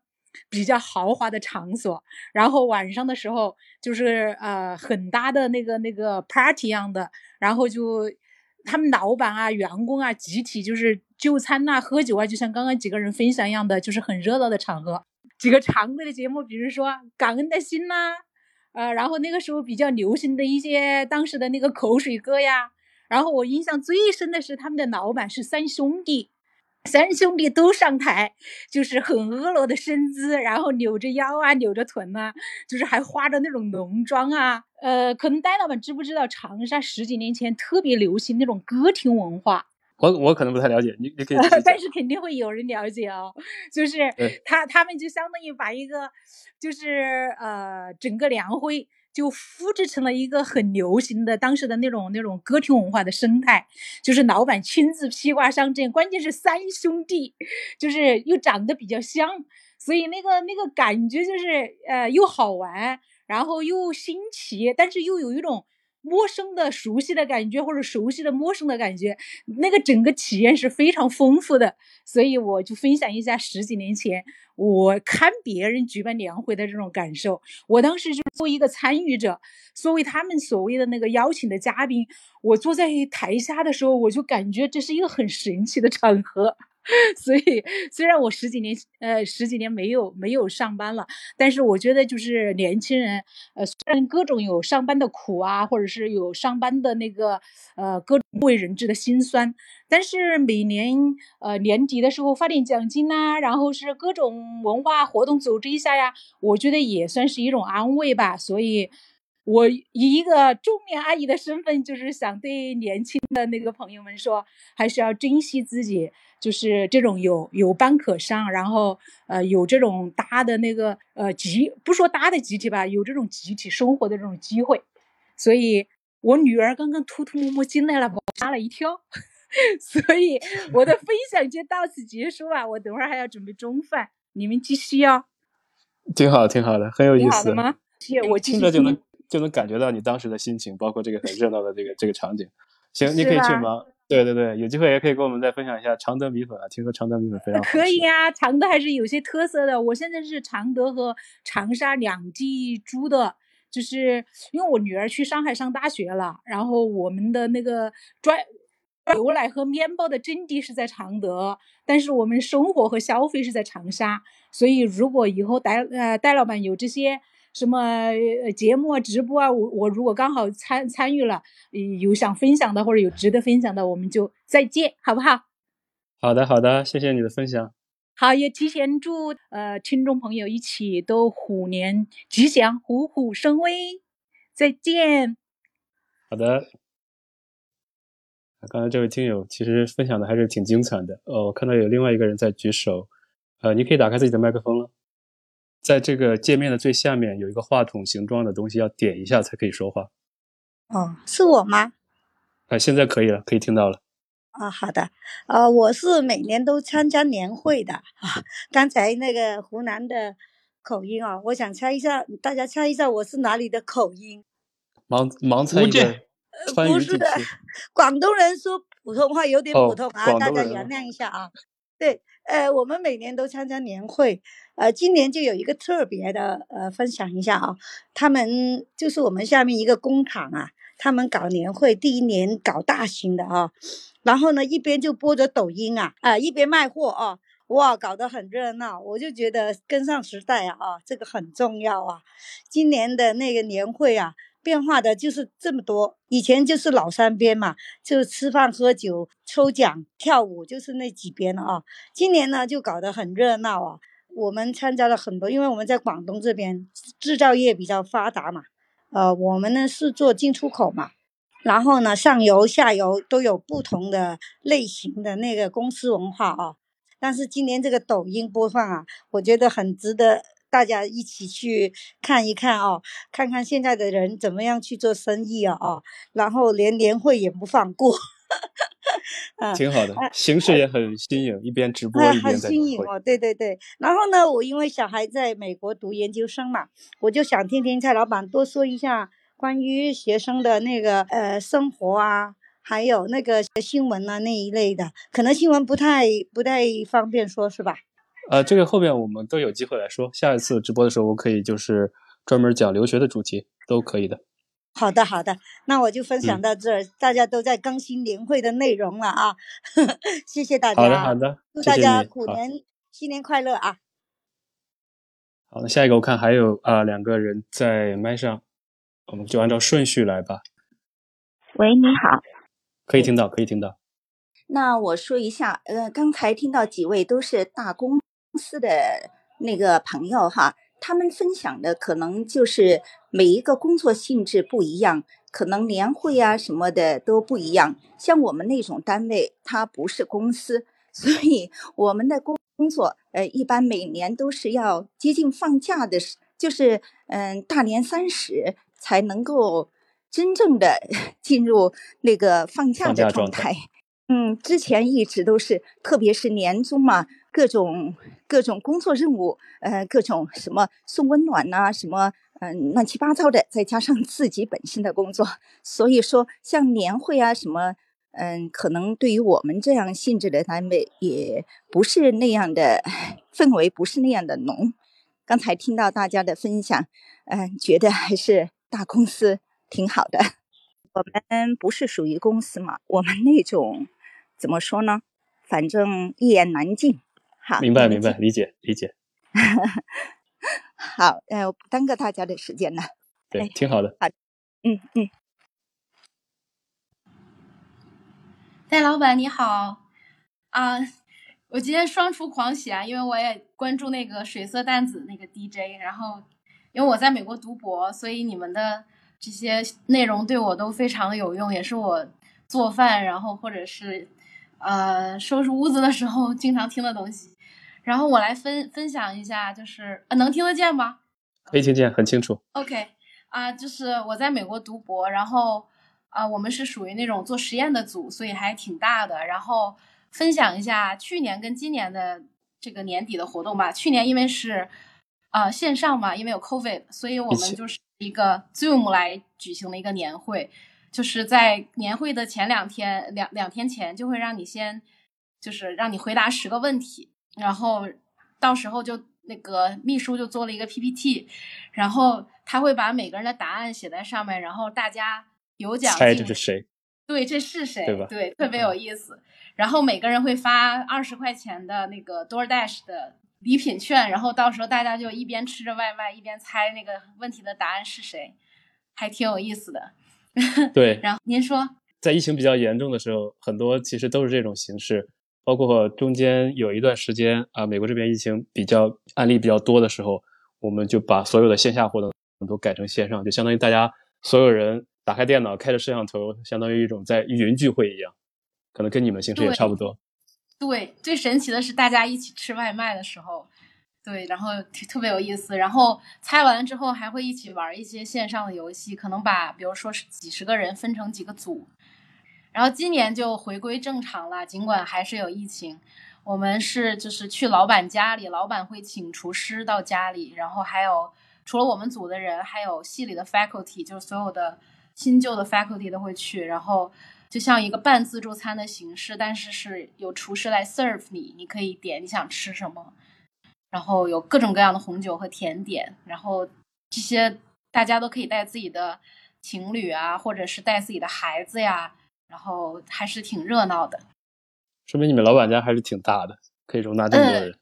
比较豪华的场所，然后晚上的时候就是呃很大的那个那个 party 一样的，然后就他们老板啊、员工啊集体就是就餐呐、喝酒啊，就像刚刚几个人分享一样的，就是很热闹的场合。几个常规的节目，比如说感恩的心呐、呃，然后那个时候比较流行的一些当时的那个口水歌呀，然后我印象最深的是他们的老板是三兄弟，三兄弟都上台，就是很婀娜的身姿，然后扭着腰啊，扭着臀呐、就是还化着那种浓妆啊。呃，可能戴老板知不知道，长沙十几年前特别流行那种歌厅文化，我我可能不太了解，你你可以 但是肯定会有人了解哦。就是他他们就相当于把一个，就是呃整个梁辉就复制成了一个很流行的当时的那种那种歌厅文化的生态，就是老板亲自披挂上阵，关键是三兄弟，就是又长得比较像，所以那个那个感觉就是呃又好玩，然后又新奇，但是又有一种。陌生的、熟悉的感觉，或者熟悉的、陌生的感觉，那个整个体验是非常丰富的。所以我就分享一下十几年前我看别人举办年会的这种感受。我当时就作为一个参与者，作为他们所谓的那个邀请的嘉宾，我坐在台下的时候，我就感觉这是一个很神奇的场合。所以，虽然我十几年呃十几年没有没有上班了，但是我觉得就是年轻人呃虽然各种有上班的苦啊，或者是有上班的那个呃各种不为人知的辛酸，但是每年呃年底的时候发点奖金呐、然后是各种文化活动组织一下呀，我觉得也算是一种安慰吧。所以我以一个中年阿姨的身份，就是想对年轻的那个朋友们说，还是要珍惜自己，就是这种有有班可上，然后呃有这种搭的那个呃集，不说搭的集体吧，有这种集体生活的这种机会。所以，我女儿刚刚偷偷摸摸进来了，把我吓了一跳。所以，我的分享就到此结束吧。我等会儿还要准备中饭，你们继续哦。挺好，挺好的，很有意思。好的吗？我听着就能。就能感觉到你当时的心情，包括这个很热闹的这个这个场景。行，你可以去忙。对对对，有机会也可以跟我们再分享一下常德米粉啊。听说常德米粉非常好可以啊，常德还是有些特色的。我现在是常德和长沙两地租的，就是因为我女儿去上海上大学了，然后我们的那个专牛奶和面包的阵地是在常德，但是我们生活和消费是在长沙。所以如果以后戴呃戴老板有这些。什么节目啊、直播啊，我我如果刚好参参与了，有想分享的或者有值得分享的，我们就再见，好不好？好的，好的，谢谢你的分享。好，也提前祝呃听众朋友一起都虎年吉祥，虎虎生威。再见。好的。刚才这位听友其实分享的还是挺精彩的。哦，我看到有另外一个人在举手，呃，你可以打开自己的麦克风了。在这个界面的最下面有一个话筒形状的东西，要点一下才可以说话。哦，是我吗？啊，现在可以了，可以听到了。啊，好的。呃，我是每年都参加年会的啊。刚才那个湖南的口音啊，我想猜一下，大家猜一下我是哪里的口音？盲盲猜一个。不是的，广东人说普通话有点普通啊，大家原谅一下啊。对，呃，我们每年都参加年会。呃，今年就有一个特别的，呃，分享一下啊。他们就是我们下面一个工厂啊，他们搞年会，第一年搞大型的啊。然后呢，一边就播着抖音啊，啊，一边卖货啊，哇，搞得很热闹。我就觉得跟上时代啊，啊，这个很重要啊。今年的那个年会啊，变化的就是这么多。以前就是老三边嘛，就吃饭喝酒、抽奖、跳舞，就是那几边了啊。今年呢，就搞得很热闹啊。我们参加了很多，因为我们在广东这边制造业比较发达嘛，呃，我们呢是做进出口嘛，然后呢上游下游都有不同的类型的那个公司文化啊。但是今年这个抖音播放啊，我觉得很值得大家一起去看一看哦，看看现在的人怎么样去做生意啊啊，然后连年会也不放过。挺好的，形式也很新颖，一边直播一边在新颖哦，对对对。然后呢，我因为小孩在美国读研究生嘛，我就想听听蔡老板多说一下关于学生的那个呃生活啊，还有那个新闻啊那一类的。可能新闻不太不太方便说，是吧？呃，这个后面我们都有机会来说。下一次直播的时候，我可以就是专门讲留学的主题，都可以的。好的，好的，那我就分享到这儿。大家都在更新年会的内容了啊，谢谢大家。好的，好的，祝大家虎年新年快乐啊！好，那下一个我看还有啊两个人在麦上，我们就按照顺序来吧。喂，你好，可以听到，可以听到。那我说一下，呃，刚才听到几位都是大公司的那个朋友哈。他们分享的可能就是每一个工作性质不一样，可能年会啊什么的都不一样。像我们那种单位，它不是公司，所以我们的工工作，呃，一般每年都是要接近放假的时，就是嗯大年三十才能够真正的 进入那个放假的状态。嗯，之前一直都是，特别是年终嘛。各种各种工作任务，呃，各种什么送温暖呐，什么嗯乱七八糟的，再加上自己本身的工作，所以说像年会啊什么，嗯，可能对于我们这样性质的单位，也不是那样的氛围，不是那样的浓。刚才听到大家的分享，嗯，觉得还是大公司挺好的。我们不是属于公司嘛，我们那种怎么说呢？反正一言难尽。好，明白明白，理解理解。好，呃，不耽搁大家的时间了。对，挺好的。好，嗯嗯。戴老板你好，啊，我今天双厨狂喜啊，因为我也关注那个水色淡子那个 DJ，然后因为我在美国读博，所以你们的这些内容对我都非常的有用，也是我做饭，然后或者是呃收拾屋子的时候经常听的东西。然后我来分分享一下，就是呃能听得见吗？可以听见，很清楚。OK，啊，就是我在美国读博，然后啊，我们是属于那种做实验的组，所以还挺大的。然后分享一下去年跟今年的这个年底的活动吧。去年因为是啊线上嘛，因为有 COVID，所以我们就是一个 Zoom 来举行的一个年会，就是在年会的前两天两两天前就会让你先就是让你回答十个问题，然后到时候就。那个秘书就做了一个 PPT，然后他会把每个人的答案写在上面，然后大家有奖猜这是谁？对，这是谁？对吧？对，特别有意思。然后每个人会发二十块钱的那个 DoorDash 的礼品券，然后到时候大家就一边吃着外卖，一边猜那个问题的答案是谁，还挺有意思的。对。然后您说，在疫情比较严重的时候，很多其实都是这种形式。包括中间有一段时间啊，美国这边疫情比较案例比较多的时候，我们就把所有的线下活动都改成线上，就相当于大家所有人打开电脑，开着摄像头，相当于一种在云聚会一样，可能跟你们形式也差不多。对，最神奇的是大家一起吃外卖的时候，对，然后特别有意思。然后猜完之后还会一起玩一些线上的游戏，可能把比如说是几十个人分成几个组。然后今年就回归正常了，尽管还是有疫情。我们是就是去老板家里，老板会请厨师到家里，然后还有除了我们组的人，还有系里的 faculty，就是所有的新旧的 faculty 都会去。然后就像一个半自助餐的形式，但是是有厨师来 serve 你，你可以点你想吃什么，然后有各种各样的红酒和甜点，然后这些大家都可以带自己的情侣啊，或者是带自己的孩子呀。然后还是挺热闹的，说明你们老板家还是挺大的，可以容纳这么多人。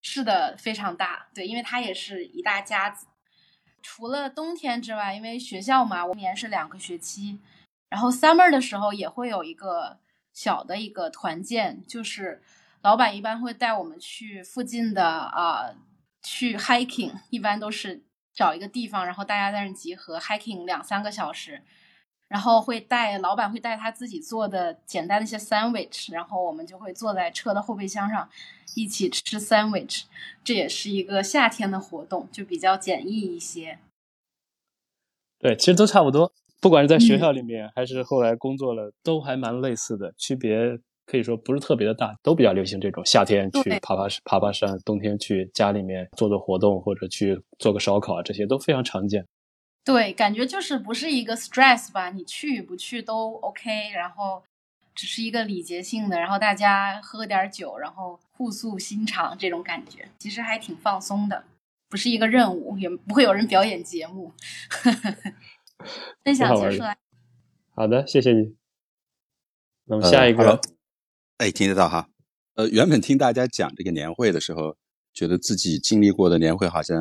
是的，非常大。对，因为他也是一大家子。除了冬天之外，因为学校嘛，我年是两个学期，然后 summer 的时候也会有一个小的一个团建，就是老板一般会带我们去附近的啊，去 hiking，一般都是找一个地方，然后大家在那集合 hiking 两三个小时。然后会带老板会带他自己做的简单的一些 sandwich，然后我们就会坐在车的后备箱上一起吃 sandwich，这也是一个夏天的活动，就比较简易一些。对，其实都差不多，不管是在学校里面还是后来工作了，都还蛮类似的，区别可以说不是特别的大，都比较流行这种夏天去爬爬爬爬山，冬天去家里面做做活动或者去做个烧烤啊，这些都非常常见。对，感觉就是不是一个 stress 吧，你去不去都 OK，然后只是一个礼节性的，然后大家喝点酒，然后互诉心肠这种感觉，其实还挺放松的，不是一个任务，也不会有人表演节目。分享结束了，好的，谢谢你。那么下一个，哎，听得到哈？呃，原本听大家讲这个年会的时候，觉得自己经历过的年会好像。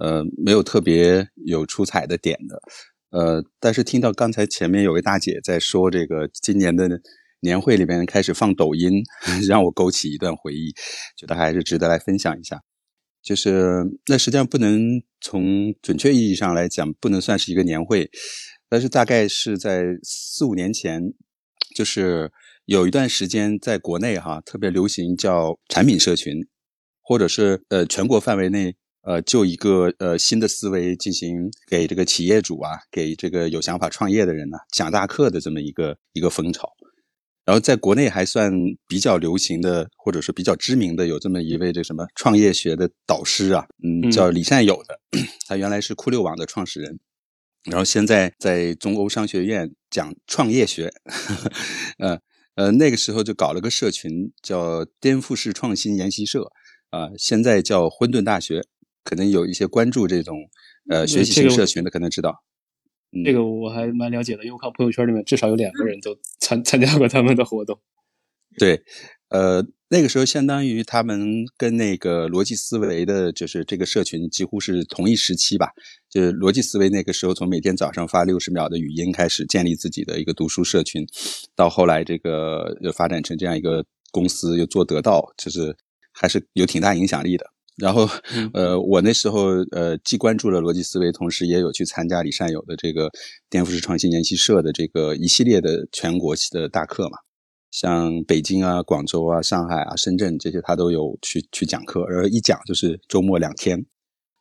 呃，没有特别有出彩的点的，呃，但是听到刚才前面有位大姐在说这个今年的年会里面开始放抖音，让我勾起一段回忆，觉得还是值得来分享一下。就是那实际上不能从准确意义上来讲，不能算是一个年会，但是大概是在四五年前，就是有一段时间在国内哈特别流行叫产品社群，或者是呃全国范围内。呃，就一个呃新的思维进行给这个企业主啊，给这个有想法创业的人呢讲大课的这么一个一个风潮，然后在国内还算比较流行的，或者是比较知名的，有这么一位这什么创业学的导师啊，嗯，叫李善友的，他原来是酷六网的创始人，然后现在在中欧商学院讲创业学，呃呃，那个时候就搞了个社群叫颠覆式创新研习社啊，现在叫混沌大学。可能有一些关注这种呃学习型社群的，可能知道。这个我还蛮了解的，因为我看朋友圈里面至少有两个人都参参加过他们的活动。对，呃，那个时候相当于他们跟那个逻辑思维的，就是这个社群几乎是同一时期吧。就是逻辑思维那个时候从每天早上发六十秒的语音开始建立自己的一个读书社群，到后来这个又发展成这样一个公司，又做得到，就是还是有挺大影响力的。然后，呃，我那时候呃既关注了逻辑思维，同时也有去参加李善友的这个颠覆式创新研习社的这个一系列的全国的大课嘛，像北京啊、广州啊、上海啊、深圳这些，他都有去去讲课，而一讲就是周末两天，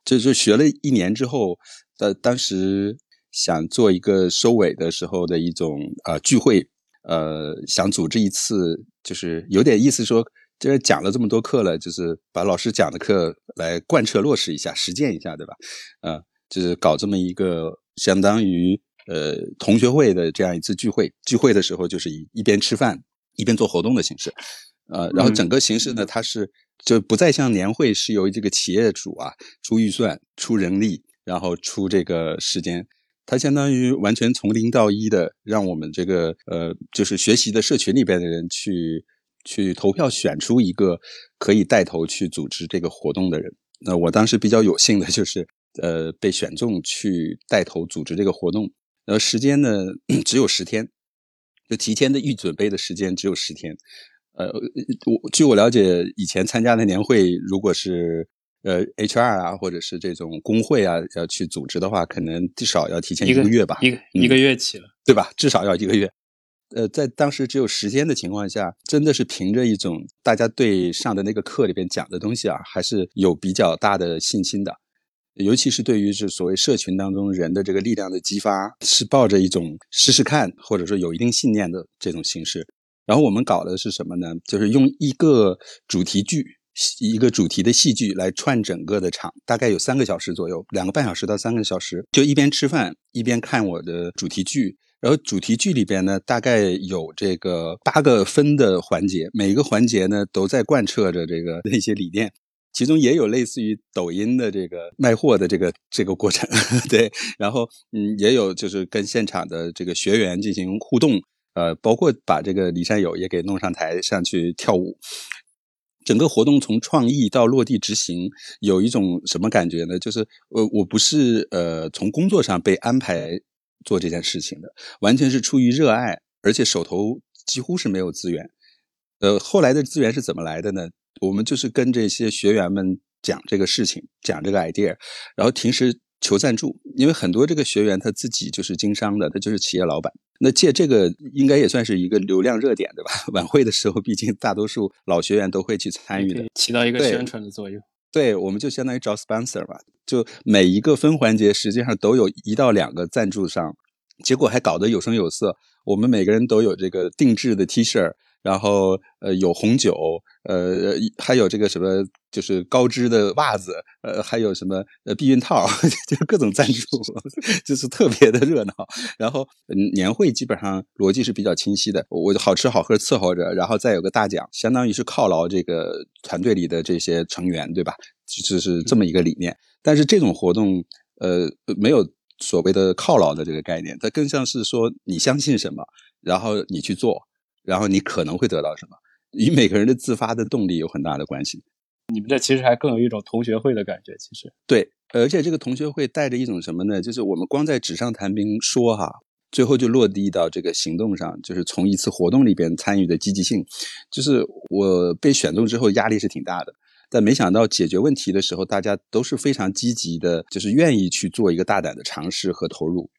就就学了一年之后，呃，当时想做一个收尾的时候的一种呃聚会，呃，想组织一次，就是有点意思说。就是讲了这么多课了，就是把老师讲的课来贯彻落实一下，实践一下，对吧？呃，就是搞这么一个相当于呃同学会的这样一次聚会。聚会的时候就是一一边吃饭一边做活动的形式，呃，然后整个形式呢，它是就不再像年会是由这个企业主啊出预算、出人力，然后出这个时间，它相当于完全从零到一的让我们这个呃就是学习的社群里边的人去。去投票选出一个可以带头去组织这个活动的人。那我当时比较有幸的就是，呃，被选中去带头组织这个活动。然后，时间呢 只有十天，就提前的预准备的时间只有十天。呃，我据我了解，以前参加的年会，如果是呃 HR 啊，或者是这种工会啊，要去组织的话，可能至少要提前一个月吧，一个一个月起了，对吧？至少要一个月。呃，在当时只有时间的情况下，真的是凭着一种大家对上的那个课里边讲的东西啊，还是有比较大的信心的。尤其是对于是所谓社群当中人的这个力量的激发，是抱着一种试试看，或者说有一定信念的这种形式。然后我们搞的是什么呢？就是用一个主题剧，一个主题的戏剧来串整个的场，大概有三个小时左右，两个半小时到三个小时，就一边吃饭一边看我的主题剧。然后主题剧里边呢，大概有这个八个分的环节，每一个环节呢都在贯彻着这个 那些理念，其中也有类似于抖音的这个卖货的这个这个过程，对，然后嗯，也有就是跟现场的这个学员进行互动，呃，包括把这个李善友也给弄上台上去跳舞，整个活动从创意到落地执行，有一种什么感觉呢？就是呃，我不是呃从工作上被安排。做这件事情的完全是出于热爱，而且手头几乎是没有资源。呃，后来的资源是怎么来的呢？我们就是跟这些学员们讲这个事情，讲这个 idea，然后平时求赞助，因为很多这个学员他自己就是经商的，他就是企业老板。那借这个应该也算是一个流量热点，对吧？晚会的时候，毕竟大多数老学员都会去参与的，起到一个宣传的作用。对，我们就相当于找 sponsor 吧，就每一个分环节实际上都有一到两个赞助商，结果还搞得有声有色。我们每个人都有这个定制的 T 恤。然后，呃，有红酒，呃，还有这个什么，就是高支的袜子，呃，还有什么，呃，避孕套，就各种赞助，就是特别的热闹。然后，年会基本上逻辑是比较清晰的，我好吃好喝伺候着，然后再有个大奖，相当于是犒劳这个团队里的这些成员，对吧？就是这么一个理念。但是这种活动，呃，没有所谓的犒劳的这个概念，它更像是说你相信什么，然后你去做。然后你可能会得到什么？与每个人的自发的动力有很大的关系。你们这其实还更有一种同学会的感觉，其实对，而且这个同学会带着一种什么呢？就是我们光在纸上谈兵说哈，最后就落地到这个行动上，就是从一次活动里边参与的积极性。就是我被选中之后，压力是挺大的，但没想到解决问题的时候，大家都是非常积极的，就是愿意去做一个大胆的尝试和投入。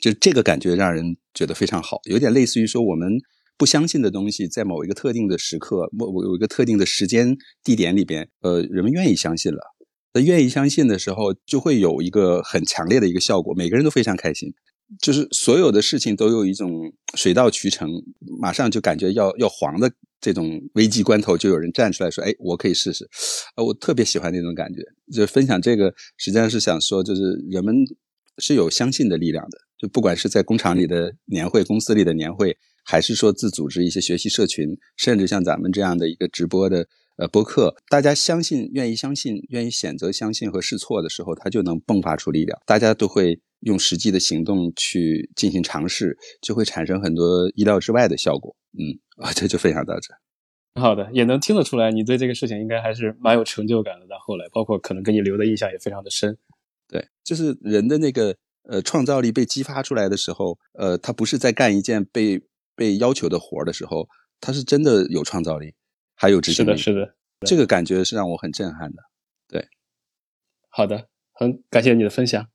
就这个感觉让人觉得非常好，有点类似于说我们。不相信的东西，在某一个特定的时刻，某有一个特定的时间地点里边，呃，人们愿意相信了。那愿意相信的时候，就会有一个很强烈的一个效果，每个人都非常开心。就是所有的事情都有一种水到渠成，马上就感觉要要黄的这种危机关头，就有人站出来说：“哎，我可以试试。”呃，我特别喜欢那种感觉。就分享这个，实际上是想说，就是人们是有相信的力量的。就不管是在工厂里的年会，公司里的年会。还是说自组织一些学习社群，甚至像咱们这样的一个直播的呃播客，大家相信、愿意相信、愿意选择相信和试错的时候，它就能迸发出力量。大家都会用实际的行动去进行尝试，就会产生很多意料之外的效果。嗯，啊，这就分享到这。好的，也能听得出来，你对这个事情应该还是蛮有成就感的。到后来，包括可能给你留的印象也非常的深。对，就是人的那个呃创造力被激发出来的时候，呃，他不是在干一件被。被要求的活儿的时候，他是真的有创造力，还有执行力。是的，是的，这个感觉是让我很震撼的。对好的，很感谢你的分享。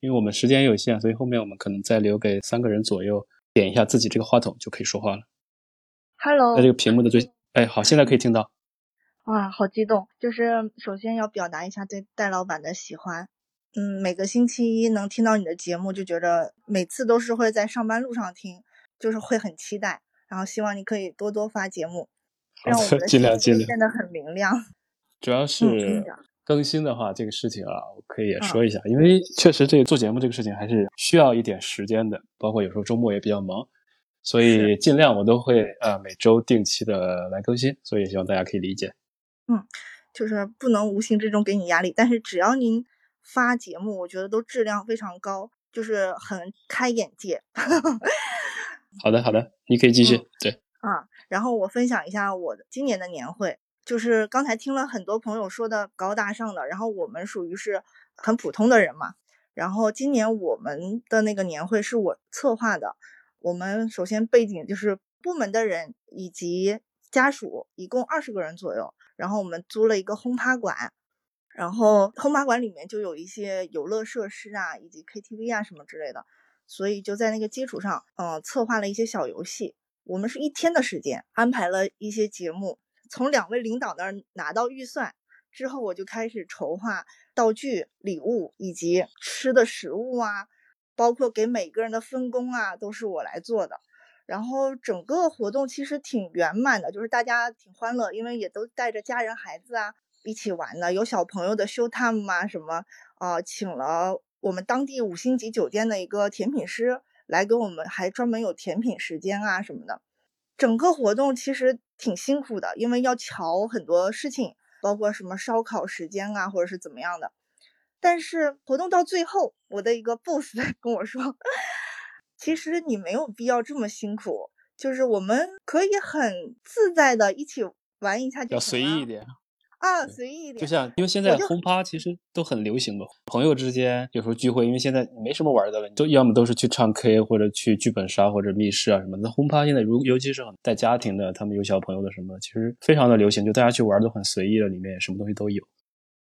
因为我们时间有限，所以后面我们可能再留给三个人左右，点一下自己这个话筒就可以说话了。Hello，在这个屏幕的最，哎，好，现在可以听到。哇，好激动！就是首先要表达一下对戴老板的喜欢。嗯，每个星期一能听到你的节目，就觉得每次都是会在上班路上听，就是会很期待。然后希望你可以多多发节目，让我们的尽量尽量变得很明亮。主要是更新的话，这个事情啊，我可以也说一下，因为确实这个做节目这个事情还是需要一点时间的，包括有时候周末也比较忙，所以尽量我都会呃每周定期的来更新，所以希望大家可以理解。嗯，就是不能无形之中给你压力，但是只要您发节目，我觉得都质量非常高，就是很开眼界。好的，好的，你可以继续。对，啊，然后我分享一下我的今年的年会，就是刚才听了很多朋友说的高大上的，然后我们属于是很普通的人嘛。然后今年我们的那个年会是我策划的，我们首先背景就是部门的人以及家属，一共二十个人左右。然后我们租了一个轰趴馆，然后轰趴馆里面就有一些游乐设施啊，以及 KTV 啊什么之类的，所以就在那个基础上，嗯，策划了一些小游戏。我们是一天的时间安排了一些节目，从两位领导那儿拿到预算之后，我就开始筹划道具、礼物以及吃的食物啊，包括给每个人的分工啊，都是我来做的。然后整个活动其实挺圆满的，就是大家挺欢乐，因为也都带着家人孩子啊一起玩的，有小朋友的 show time 啊什么，啊，请了我们当地五星级酒店的一个甜品师来给我们，还专门有甜品时间啊什么的。整个活动其实挺辛苦的，因为要瞧很多事情，包括什么烧烤时间啊，或者是怎么样的。但是活动到最后，我的一个 boss 跟我说。其实你没有必要这么辛苦，就是我们可以很自在的一起玩一下，要随意一点啊，随意一点。就像因为现在轰趴其实都很流行嘛，朋友之间有时候聚会，因为现在没什么玩的了，都要么都是去唱 K 或者去剧本杀或者密室啊什么。那轰趴现在如尤其是很带家庭的，他们有小朋友的什么，其实非常的流行，就大家去玩都很随意的，里面什么东西都有。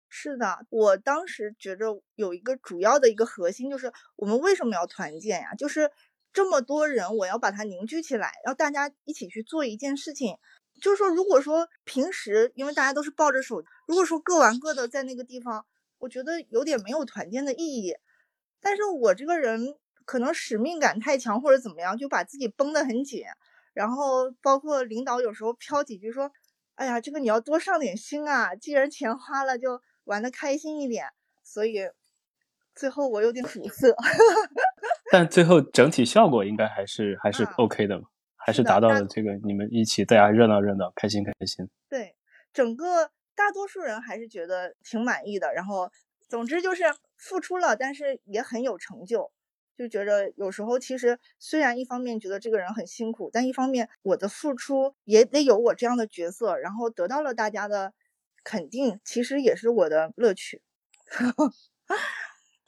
是的，我当时觉着有一个主要的一个核心就是我们为什么要团建呀？就是这么多人，我要把它凝聚起来，要大家一起去做一件事情。就是说，如果说平时因为大家都是抱着手，如果说各玩各的在那个地方，我觉得有点没有团建的意义。但是我这个人可能使命感太强或者怎么样，就把自己绷得很紧。然后包括领导有时候飘几句说：“哎呀，这个你要多上点心啊，既然钱花了就。”玩的开心一点，所以最后我有点苦涩。但最后整体效果应该还是还是 OK 的嘛，还是达到了这个你们一起大家热闹热闹，开心开心。对，整个大多数人还是觉得挺满意的。然后，总之就是付出了，但是也很有成就，就觉得有时候其实虽然一方面觉得这个人很辛苦，但一方面我的付出也得有我这样的角色，然后得到了大家的。肯定，其实也是我的乐趣。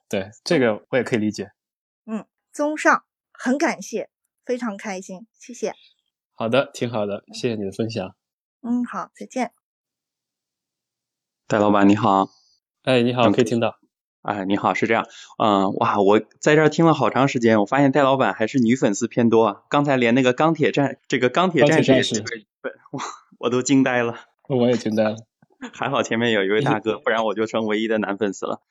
对，这个我也可以理解。嗯，综上，很感谢，非常开心，谢谢。好的，挺好的，谢谢你的分享。嗯，好，再见。戴老板你好。哎，你好，可以听到。哎，你好，是这样。嗯，哇，我在这儿听了好长时间，我发现戴老板还是女粉丝偏多啊。刚才连那个钢铁战，这个钢铁战士，我，我都惊呆了。我也惊呆了。还好前面有一位大哥，不然我就成唯一的男粉丝了。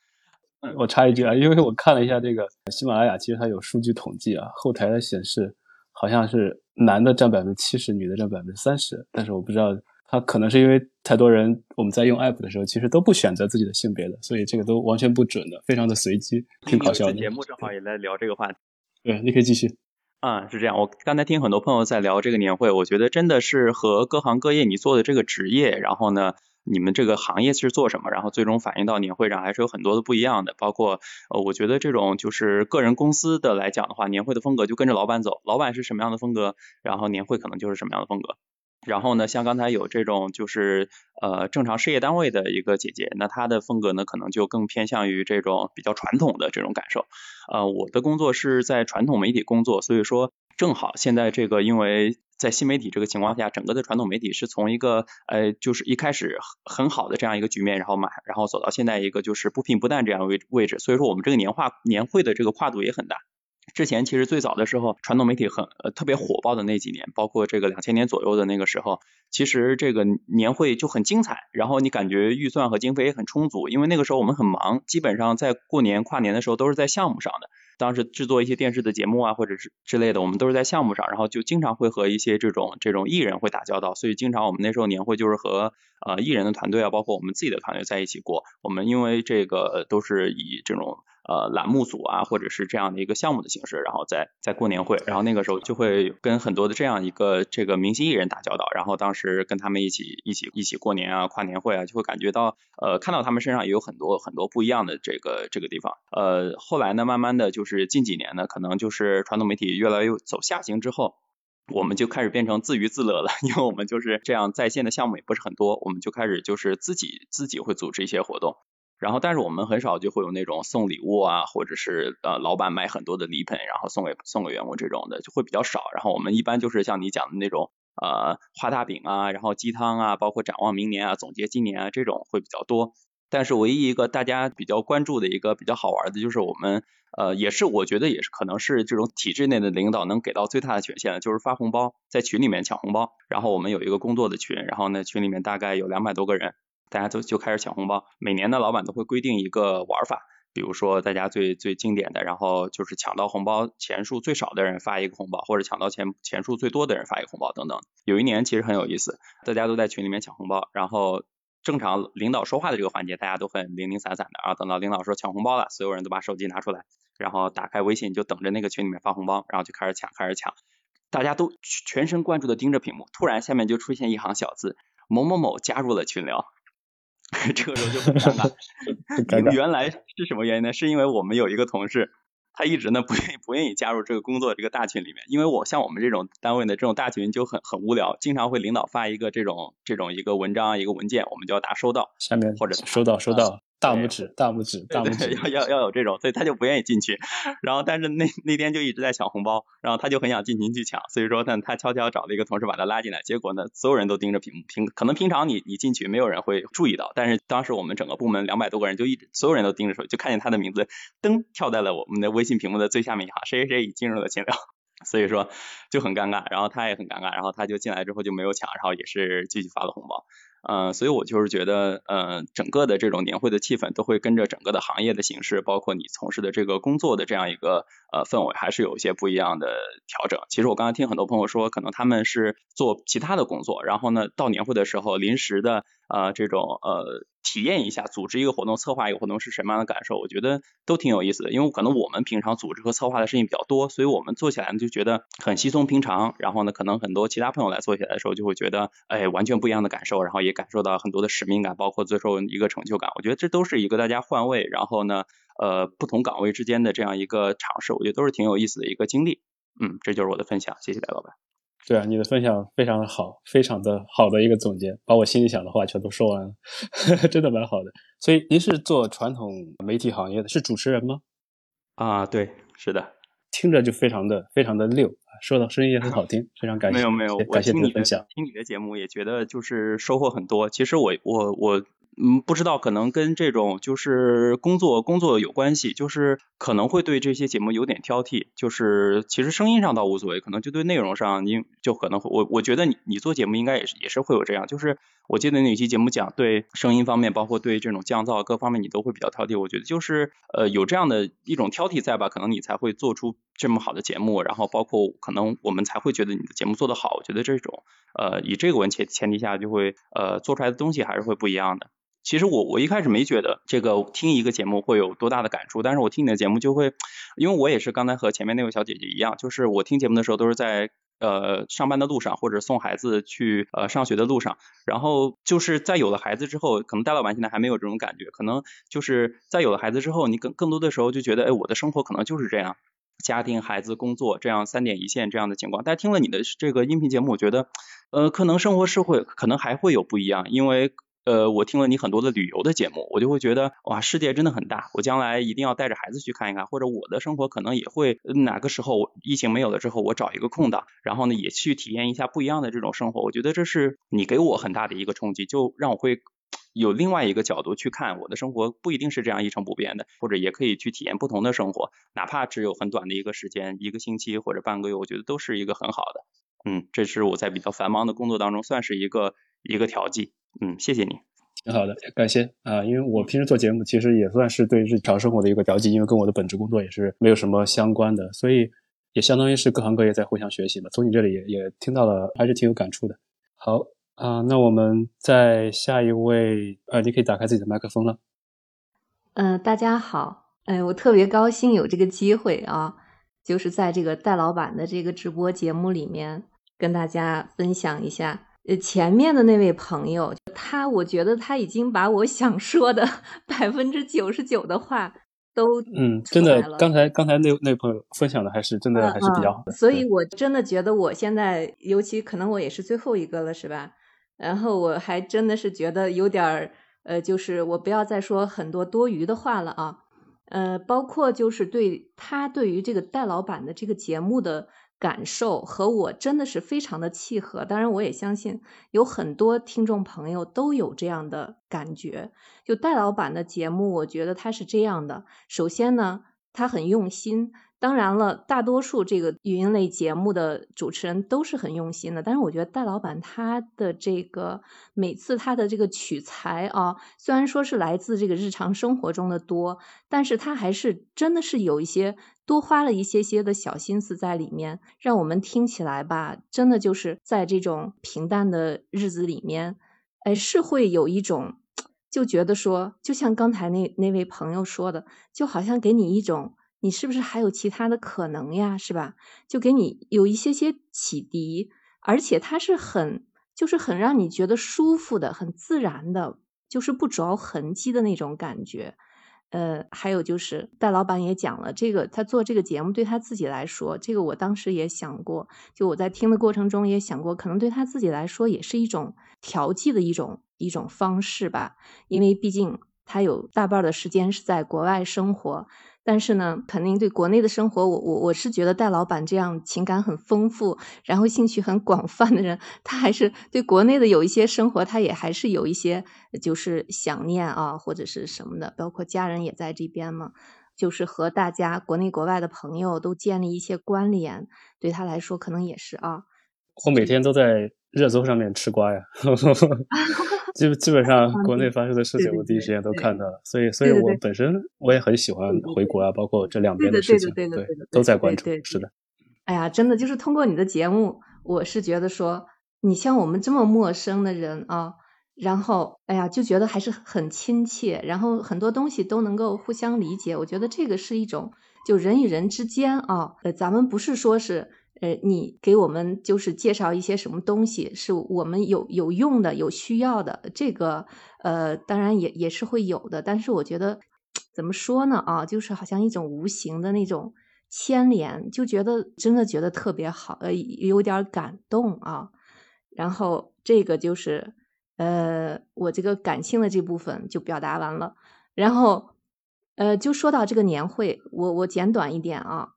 我插一句啊，因为我看了一下这个喜马拉雅，其实它有数据统计啊，后台的显示好像是男的占百分之七十，女的占百分之三十。但是我不知道，他可能是因为太多人我们在用 app 的时候，其实都不选择自己的性别的，所以这个都完全不准的，非常的随机，挺搞笑的。节目正好也来聊这个话题。对，你可以继续。啊，是这样。我刚才听很多朋友在聊这个年会，我觉得真的是和各行各业你做的这个职业，然后呢。你们这个行业是做什么？然后最终反映到年会上还是有很多的不一样的，包括呃，我觉得这种就是个人公司的来讲的话，年会的风格就跟着老板走，老板是什么样的风格，然后年会可能就是什么样的风格。然后呢，像刚才有这种就是呃正常事业单位的一个姐姐，那她的风格呢可能就更偏向于这种比较传统的这种感受。呃，我的工作是在传统媒体工作，所以说正好现在这个因为。在新媒体这个情况下，整个的传统媒体是从一个呃就是一开始很好的这样一个局面，然后嘛，然后走到现在一个就是不平不淡这样位位置，所以说我们这个年化年会的这个跨度也很大。之前其实最早的时候，传统媒体很呃特别火爆的那几年，包括这个两千年左右的那个时候，其实这个年会就很精彩，然后你感觉预算和经费也很充足，因为那个时候我们很忙，基本上在过年跨年的时候都是在项目上的。当时制作一些电视的节目啊，或者是之类的，我们都是在项目上，然后就经常会和一些这种这种艺人会打交道，所以经常我们那时候年会就是和呃艺人的团队啊，包括我们自己的团队在一起过。我们因为这个都是以这种。呃，栏目组啊，或者是这样的一个项目的形式，然后在在过年会，然后那个时候就会跟很多的这样一个这个明星艺人打交道，然后当时跟他们一起一起一起过年啊，跨年会啊，就会感觉到呃，看到他们身上也有很多很多不一样的这个这个地方。呃，后来呢，慢慢的就是近几年呢，可能就是传统媒体越来越走下行之后，我们就开始变成自娱自乐了，因为我们就是这样在线的项目也不是很多，我们就开始就是自己自己会组织一些活动。然后，但是我们很少就会有那种送礼物啊，或者是呃老板买很多的礼品，然后送给送给员工这种的，就会比较少。然后我们一般就是像你讲的那种呃画大饼啊，然后鸡汤啊，包括展望明年啊，总结今年啊这种会比较多。但是唯一一个大家比较关注的一个比较好玩的，就是我们呃也是我觉得也是可能是这种体制内的领导能给到最大的权限，就是发红包，在群里面抢红包。然后我们有一个工作的群，然后呢群里面大概有两百多个人。大家都就开始抢红包，每年的老板都会规定一个玩法，比如说大家最最经典的，然后就是抢到红包钱数最少的人发一个红包，或者抢到钱钱数最多的人发一个红包等等。有一年其实很有意思，大家都在群里面抢红包，然后正常领导说话的这个环节，大家都很零零散散的啊，等到领导说抢红包了，所有人都把手机拿出来，然后打开微信就等着那个群里面发红包，然后就开始抢，开始抢，大家都全神贯注的盯着屏幕，突然下面就出现一行小字，某某某加入了群聊。这个时候就很尴 尬，原来是什么原因呢？是因为我们有一个同事，他一直呢不愿意不愿意加入这个工作这个大群里面，因为我像我们这种单位的这种大群就很很无聊，经常会领导发一个这种这种一个文章一个文件，我们就要答收到，下面或者收到收到。大拇指，大拇指，大拇指，要要要有这种，所以他就不愿意进去。然后，但是那那天就一直在抢红包，然后他就很想进群去抢，所以说呢，他悄悄找了一个同事把他拉进来。结果呢，所有人都盯着屏幕，平可能平常你你进去没有人会注意到，但是当时我们整个部门两百多个人就一直所有人都盯着手机，就看见他的名字噔跳在了我们的微信屏幕的最下面一行，谁谁谁已进入了群聊，所以说就很尴尬，然后他也很尴尬，然后他就进来之后就没有抢，然后也是继续发了红包。呃，所以我就是觉得，呃，整个的这种年会的气氛都会跟着整个的行业的形式，包括你从事的这个工作的这样一个呃氛围，还是有一些不一样的调整。其实我刚才听很多朋友说，可能他们是做其他的工作，然后呢，到年会的时候临时的呃这种呃。体验一下组织一个活动、策划一个活动是什么样的感受？我觉得都挺有意思的，因为可能我们平常组织和策划的事情比较多，所以我们做起来呢就觉得很稀松平常。然后呢，可能很多其他朋友来做起来的时候，就会觉得哎，完全不一样的感受，然后也感受到很多的使命感，包括最后一个成就感。我觉得这都是一个大家换位，然后呢，呃，不同岗位之间的这样一个尝试，我觉得都是挺有意思的一个经历。嗯，这就是我的分享，谢谢戴老板。对啊，你的分享非常的好，非常的好的一个总结，把我心里想的话全都说完了，真的蛮好的。所以您是做传统媒体行业的，是主持人吗？啊，对，是的，听着就非常的非常的溜，说的声音也很好听，非常感谢。没有没有，感谢你的分享，听你的节目也觉得就是收获很多。其实我我我。嗯，不知道，可能跟这种就是工作工作有关系，就是可能会对这些节目有点挑剔，就是其实声音上倒无所谓，可能就对内容上，你就可能会我我觉得你你做节目应该也是也是会有这样，就是我记得那期节目讲对声音方面，包括对这种降噪各方面，你都会比较挑剔，我觉得就是呃有这样的一种挑剔在吧，可能你才会做出这么好的节目，然后包括可能我们才会觉得你的节目做得好，我觉得这种呃以这个为前前提下，就会呃做出来的东西还是会不一样的。其实我我一开始没觉得这个听一个节目会有多大的感触，但是我听你的节目就会，因为我也是刚才和前面那位小姐姐一样，就是我听节目的时候都是在呃上班的路上或者送孩子去呃上学的路上，然后就是在有了孩子之后，可能戴老板现在还没有这种感觉，可能就是在有了孩子之后，你更更多的时候就觉得，哎，我的生活可能就是这样，家庭、孩子、工作这样三点一线这样的情况。但听了你的这个音频节目，我觉得呃可能生活是会可能还会有不一样，因为。呃，我听了你很多的旅游的节目，我就会觉得哇，世界真的很大，我将来一定要带着孩子去看一看，或者我的生活可能也会哪个时候疫情没有了之后，我找一个空档，然后呢也去体验一下不一样的这种生活。我觉得这是你给我很大的一个冲击，就让我会有另外一个角度去看我的生活，不一定是这样一成不变的，或者也可以去体验不同的生活，哪怕只有很短的一个时间，一个星期或者半个月，我觉得都是一个很好的。嗯，这是我在比较繁忙的工作当中算是一个一个调剂。嗯，谢谢你。挺好的，感谢啊！因为我平时做节目，其实也算是对日常生活的一个了解，因为跟我的本职工作也是没有什么相关的，所以也相当于是各行各业在互相学习嘛。从你这里也也听到了，还是挺有感触的。好啊，那我们再下一位，呃，你可以打开自己的麦克风了。嗯，大家好，哎，我特别高兴有这个机会啊，就是在这个戴老板的这个直播节目里面跟大家分享一下。呃，前面的那位朋友，他我觉得他已经把我想说的 百分之九十九的话都嗯，真的，刚才刚才那那朋友分享的还是真的还是比较好的，所以我真的觉得我现在，尤其可能我也是最后一个了，是吧？然后我还真的是觉得有点儿，呃，就是我不要再说很多多余的话了啊，呃，包括就是对他对于这个戴老板的这个节目的。感受和我真的是非常的契合，当然我也相信有很多听众朋友都有这样的感觉。就戴老板的节目，我觉得他是这样的：首先呢，他很用心。当然了，大多数这个语音类节目的主持人都是很用心的，但是我觉得戴老板他的这个每次他的这个取材啊，虽然说是来自这个日常生活中的多，但是他还是真的是有一些多花了一些些的小心思在里面，让我们听起来吧，真的就是在这种平淡的日子里面，哎，是会有一种就觉得说，就像刚才那那位朋友说的，就好像给你一种。你是不是还有其他的可能呀？是吧？就给你有一些些启迪，而且它是很，就是很让你觉得舒服的，很自然的，就是不着痕迹的那种感觉。呃，还有就是戴老板也讲了，这个他做这个节目对他自己来说，这个我当时也想过，就我在听的过程中也想过，可能对他自己来说也是一种调剂的一种一种方式吧，因为毕竟他有大半的时间是在国外生活。但是呢，肯定对国内的生活，我我我是觉得戴老板这样情感很丰富，然后兴趣很广泛的人，他还是对国内的有一些生活，他也还是有一些就是想念啊，或者是什么的，包括家人也在这边嘛，就是和大家国内国外的朋友都建立一些关联，对他来说可能也是啊。我每天都在热搜上面吃瓜呀。基基本上国内发生的事情，我第一时间都看到了，所以，所以我本身我也很喜欢回国啊，包括这两边的事情，对，都在关注，是的。哎呀，真的就是通过你的节目，我是觉得说，你像我们这么陌生的人啊，然后，哎呀，就觉得还是很亲切，然后很多东西都能够互相理解，我觉得这个是一种，就人与人之间啊，呃，咱们不是说是。呃，你给我们就是介绍一些什么东西是我们有有用的、有需要的，这个呃，当然也也是会有的。但是我觉得怎么说呢？啊，就是好像一种无形的那种牵连，就觉得真的觉得特别好，呃，有点感动啊。然后这个就是呃，我这个感性的这部分就表达完了。然后呃，就说到这个年会，我我简短一点啊。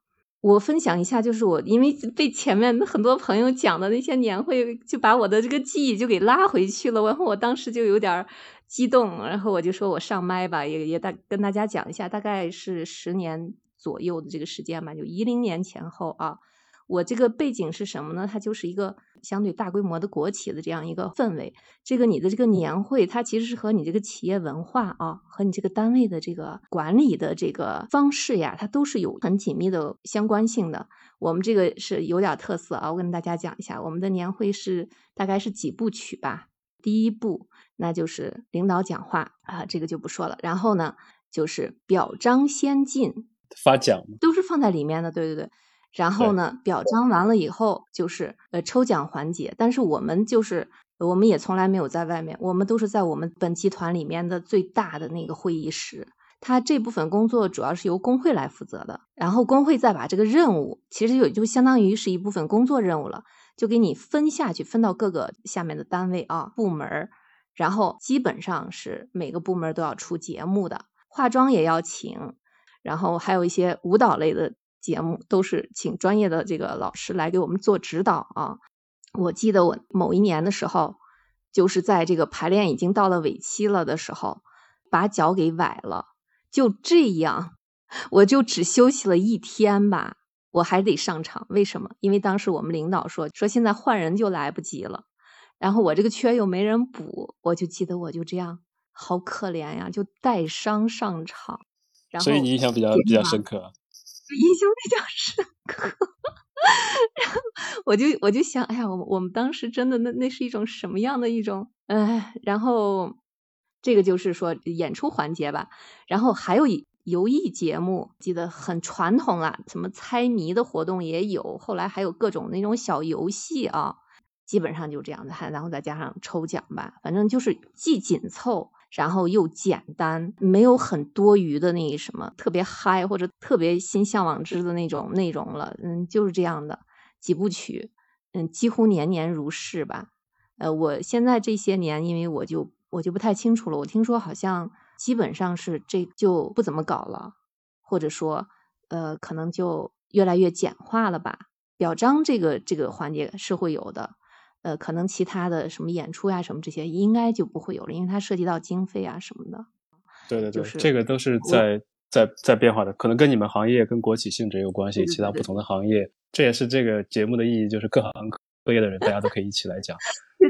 我分享一下，就是我因为被前面很多朋友讲的那些年会，就把我的这个记忆就给拉回去了。然后我当时就有点激动，然后我就说我上麦吧，也也大跟大家讲一下，大概是十年左右的这个时间吧，就一零年前后啊。我这个背景是什么呢？它就是一个相对大规模的国企的这样一个氛围。这个你的这个年会，它其实是和你这个企业文化啊，和你这个单位的这个管理的这个方式呀，它都是有很紧密的相关性的。我们这个是有点特色啊，我跟大家讲一下，我们的年会是大概是几部曲吧。第一步，那就是领导讲话啊，这个就不说了。然后呢，就是表彰先进，发奖都是放在里面的。对对对。然后呢，表彰完了以后就是呃抽奖环节，但是我们就是我们也从来没有在外面，我们都是在我们本集团里面的最大的那个会议室。他这部分工作主要是由工会来负责的，然后工会再把这个任务，其实也就相当于是一部分工作任务了，就给你分下去，分到各个下面的单位啊部门儿。然后基本上是每个部门都要出节目的，化妆也要请，然后还有一些舞蹈类的节目都是请专业的这个老师来给我们做指导啊。我记得我某一年的时候，就是在这个排练已经到了尾期了的时候，把脚给崴了，就这样，我就只休息了一天吧，我还得上场。为什么？因为当时我们领导说说现在换人就来不及了。然后我这个缺又没人补，我就记得我就这样，好可怜呀，就带伤上场。然后所以你印象比较比较深刻，印象比较深刻。然后我就我就想，哎呀，我我们当时真的那那是一种什么样的一种，哎，然后这个就是说演出环节吧，然后还有游艺节目，记得很传统啊，什么猜谜的活动也有，后来还有各种那种小游戏啊。基本上就这样子，还然后再加上抽奖吧，反正就是既紧凑，然后又简单，没有很多余的那什么特别嗨或者特别心向往之的那种内容了。嗯，就是这样的几部曲，嗯，几乎年年如是吧。呃，我现在这些年，因为我就我就不太清楚了。我听说好像基本上是这就不怎么搞了，或者说呃，可能就越来越简化了吧。表彰这个这个环节是会有的。呃，可能其他的什么演出呀，什么这些应该就不会有了，因为它涉及到经费啊什么的。对对对，这个都是在在在变化的，可能跟你们行业跟国企性质有关系。其他不同的行业，这也是这个节目的意义，就是各行各业的人，大家都可以一起来讲，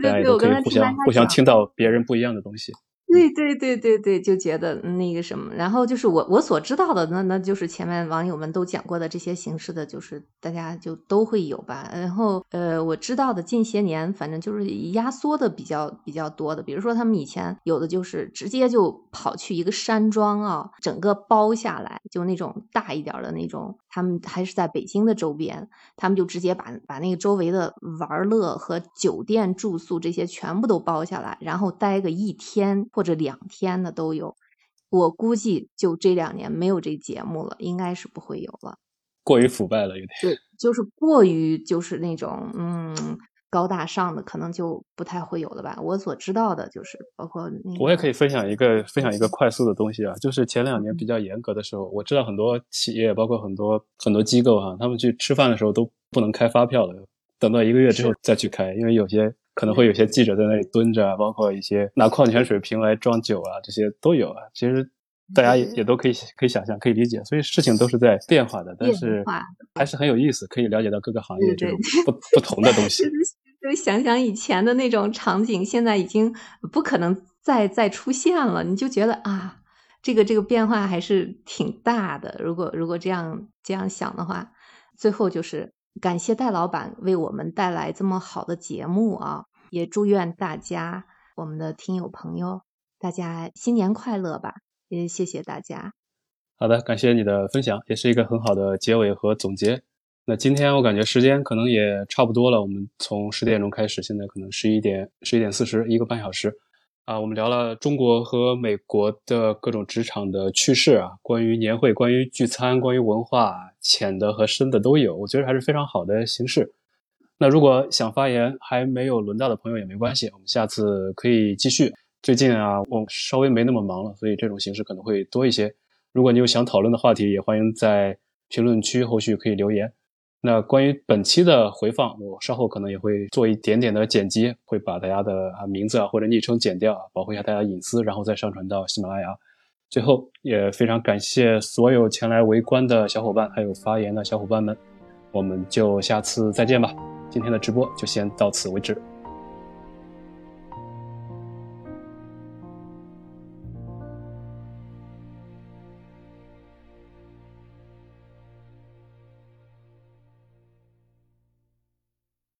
大家也都可以互相互相听到别人不一样的东西。对对对对对，就觉得那个什么，然后就是我我所知道的，那那就是前面网友们都讲过的这些形式的，就是大家就都会有吧。然后呃，我知道的近些年，反正就是压缩的比较比较多的，比如说他们以前有的就是直接就跑去一个山庄啊，整个包下来，就那种大一点的那种，他们还是在北京的周边，他们就直接把把那个周围的玩乐和酒店住宿这些全部都包下来，然后待个一天。或者两天的都有，我估计就这两年没有这节目了，应该是不会有了。过于腐败了，有点。对，就是过于就是那种嗯高大上的，可能就不太会有了吧。我所知道的就是包括那。我也可以分享一个分享一个快速的东西啊，就是前两年比较严格的时候，我知道很多企业，包括很多很多机构哈，他们去吃饭的时候都不能开发票的，等到一个月之后再去开，因为有些。可能会有些记者在那里蹲着，包括一些拿矿泉水瓶来装酒啊，这些都有啊。其实大家也也都可以可以想象，可以理解。所以事情都是在变化的，但是还是很有意思，可以了解到各个行业这种不不同的东西。就想想以前的那种场景，现在已经不可能再再出现了。你就觉得啊，这个这个变化还是挺大的。如果如果这样这样想的话，最后就是。感谢戴老板为我们带来这么好的节目啊！也祝愿大家，我们的听友朋友，大家新年快乐吧！也谢谢大家。好的，感谢你的分享，也是一个很好的结尾和总结。那今天我感觉时间可能也差不多了，我们从十点钟开始，现在可能十一点十一点四十，一个半小时。啊，我们聊了中国和美国的各种职场的趣事啊，关于年会、关于聚餐、关于文化，浅的和深的都有，我觉得还是非常好的形式。那如果想发言还没有轮到的朋友也没关系，我们下次可以继续。最近啊，我稍微没那么忙了，所以这种形式可能会多一些。如果你有想讨论的话题，也欢迎在评论区后续可以留言。那关于本期的回放，我稍后可能也会做一点点的剪辑，会把大家的啊名字啊或者昵称剪掉，保护一下大家隐私，然后再上传到喜马拉雅。最后也非常感谢所有前来围观的小伙伴，还有发言的小伙伴们，我们就下次再见吧。今天的直播就先到此为止。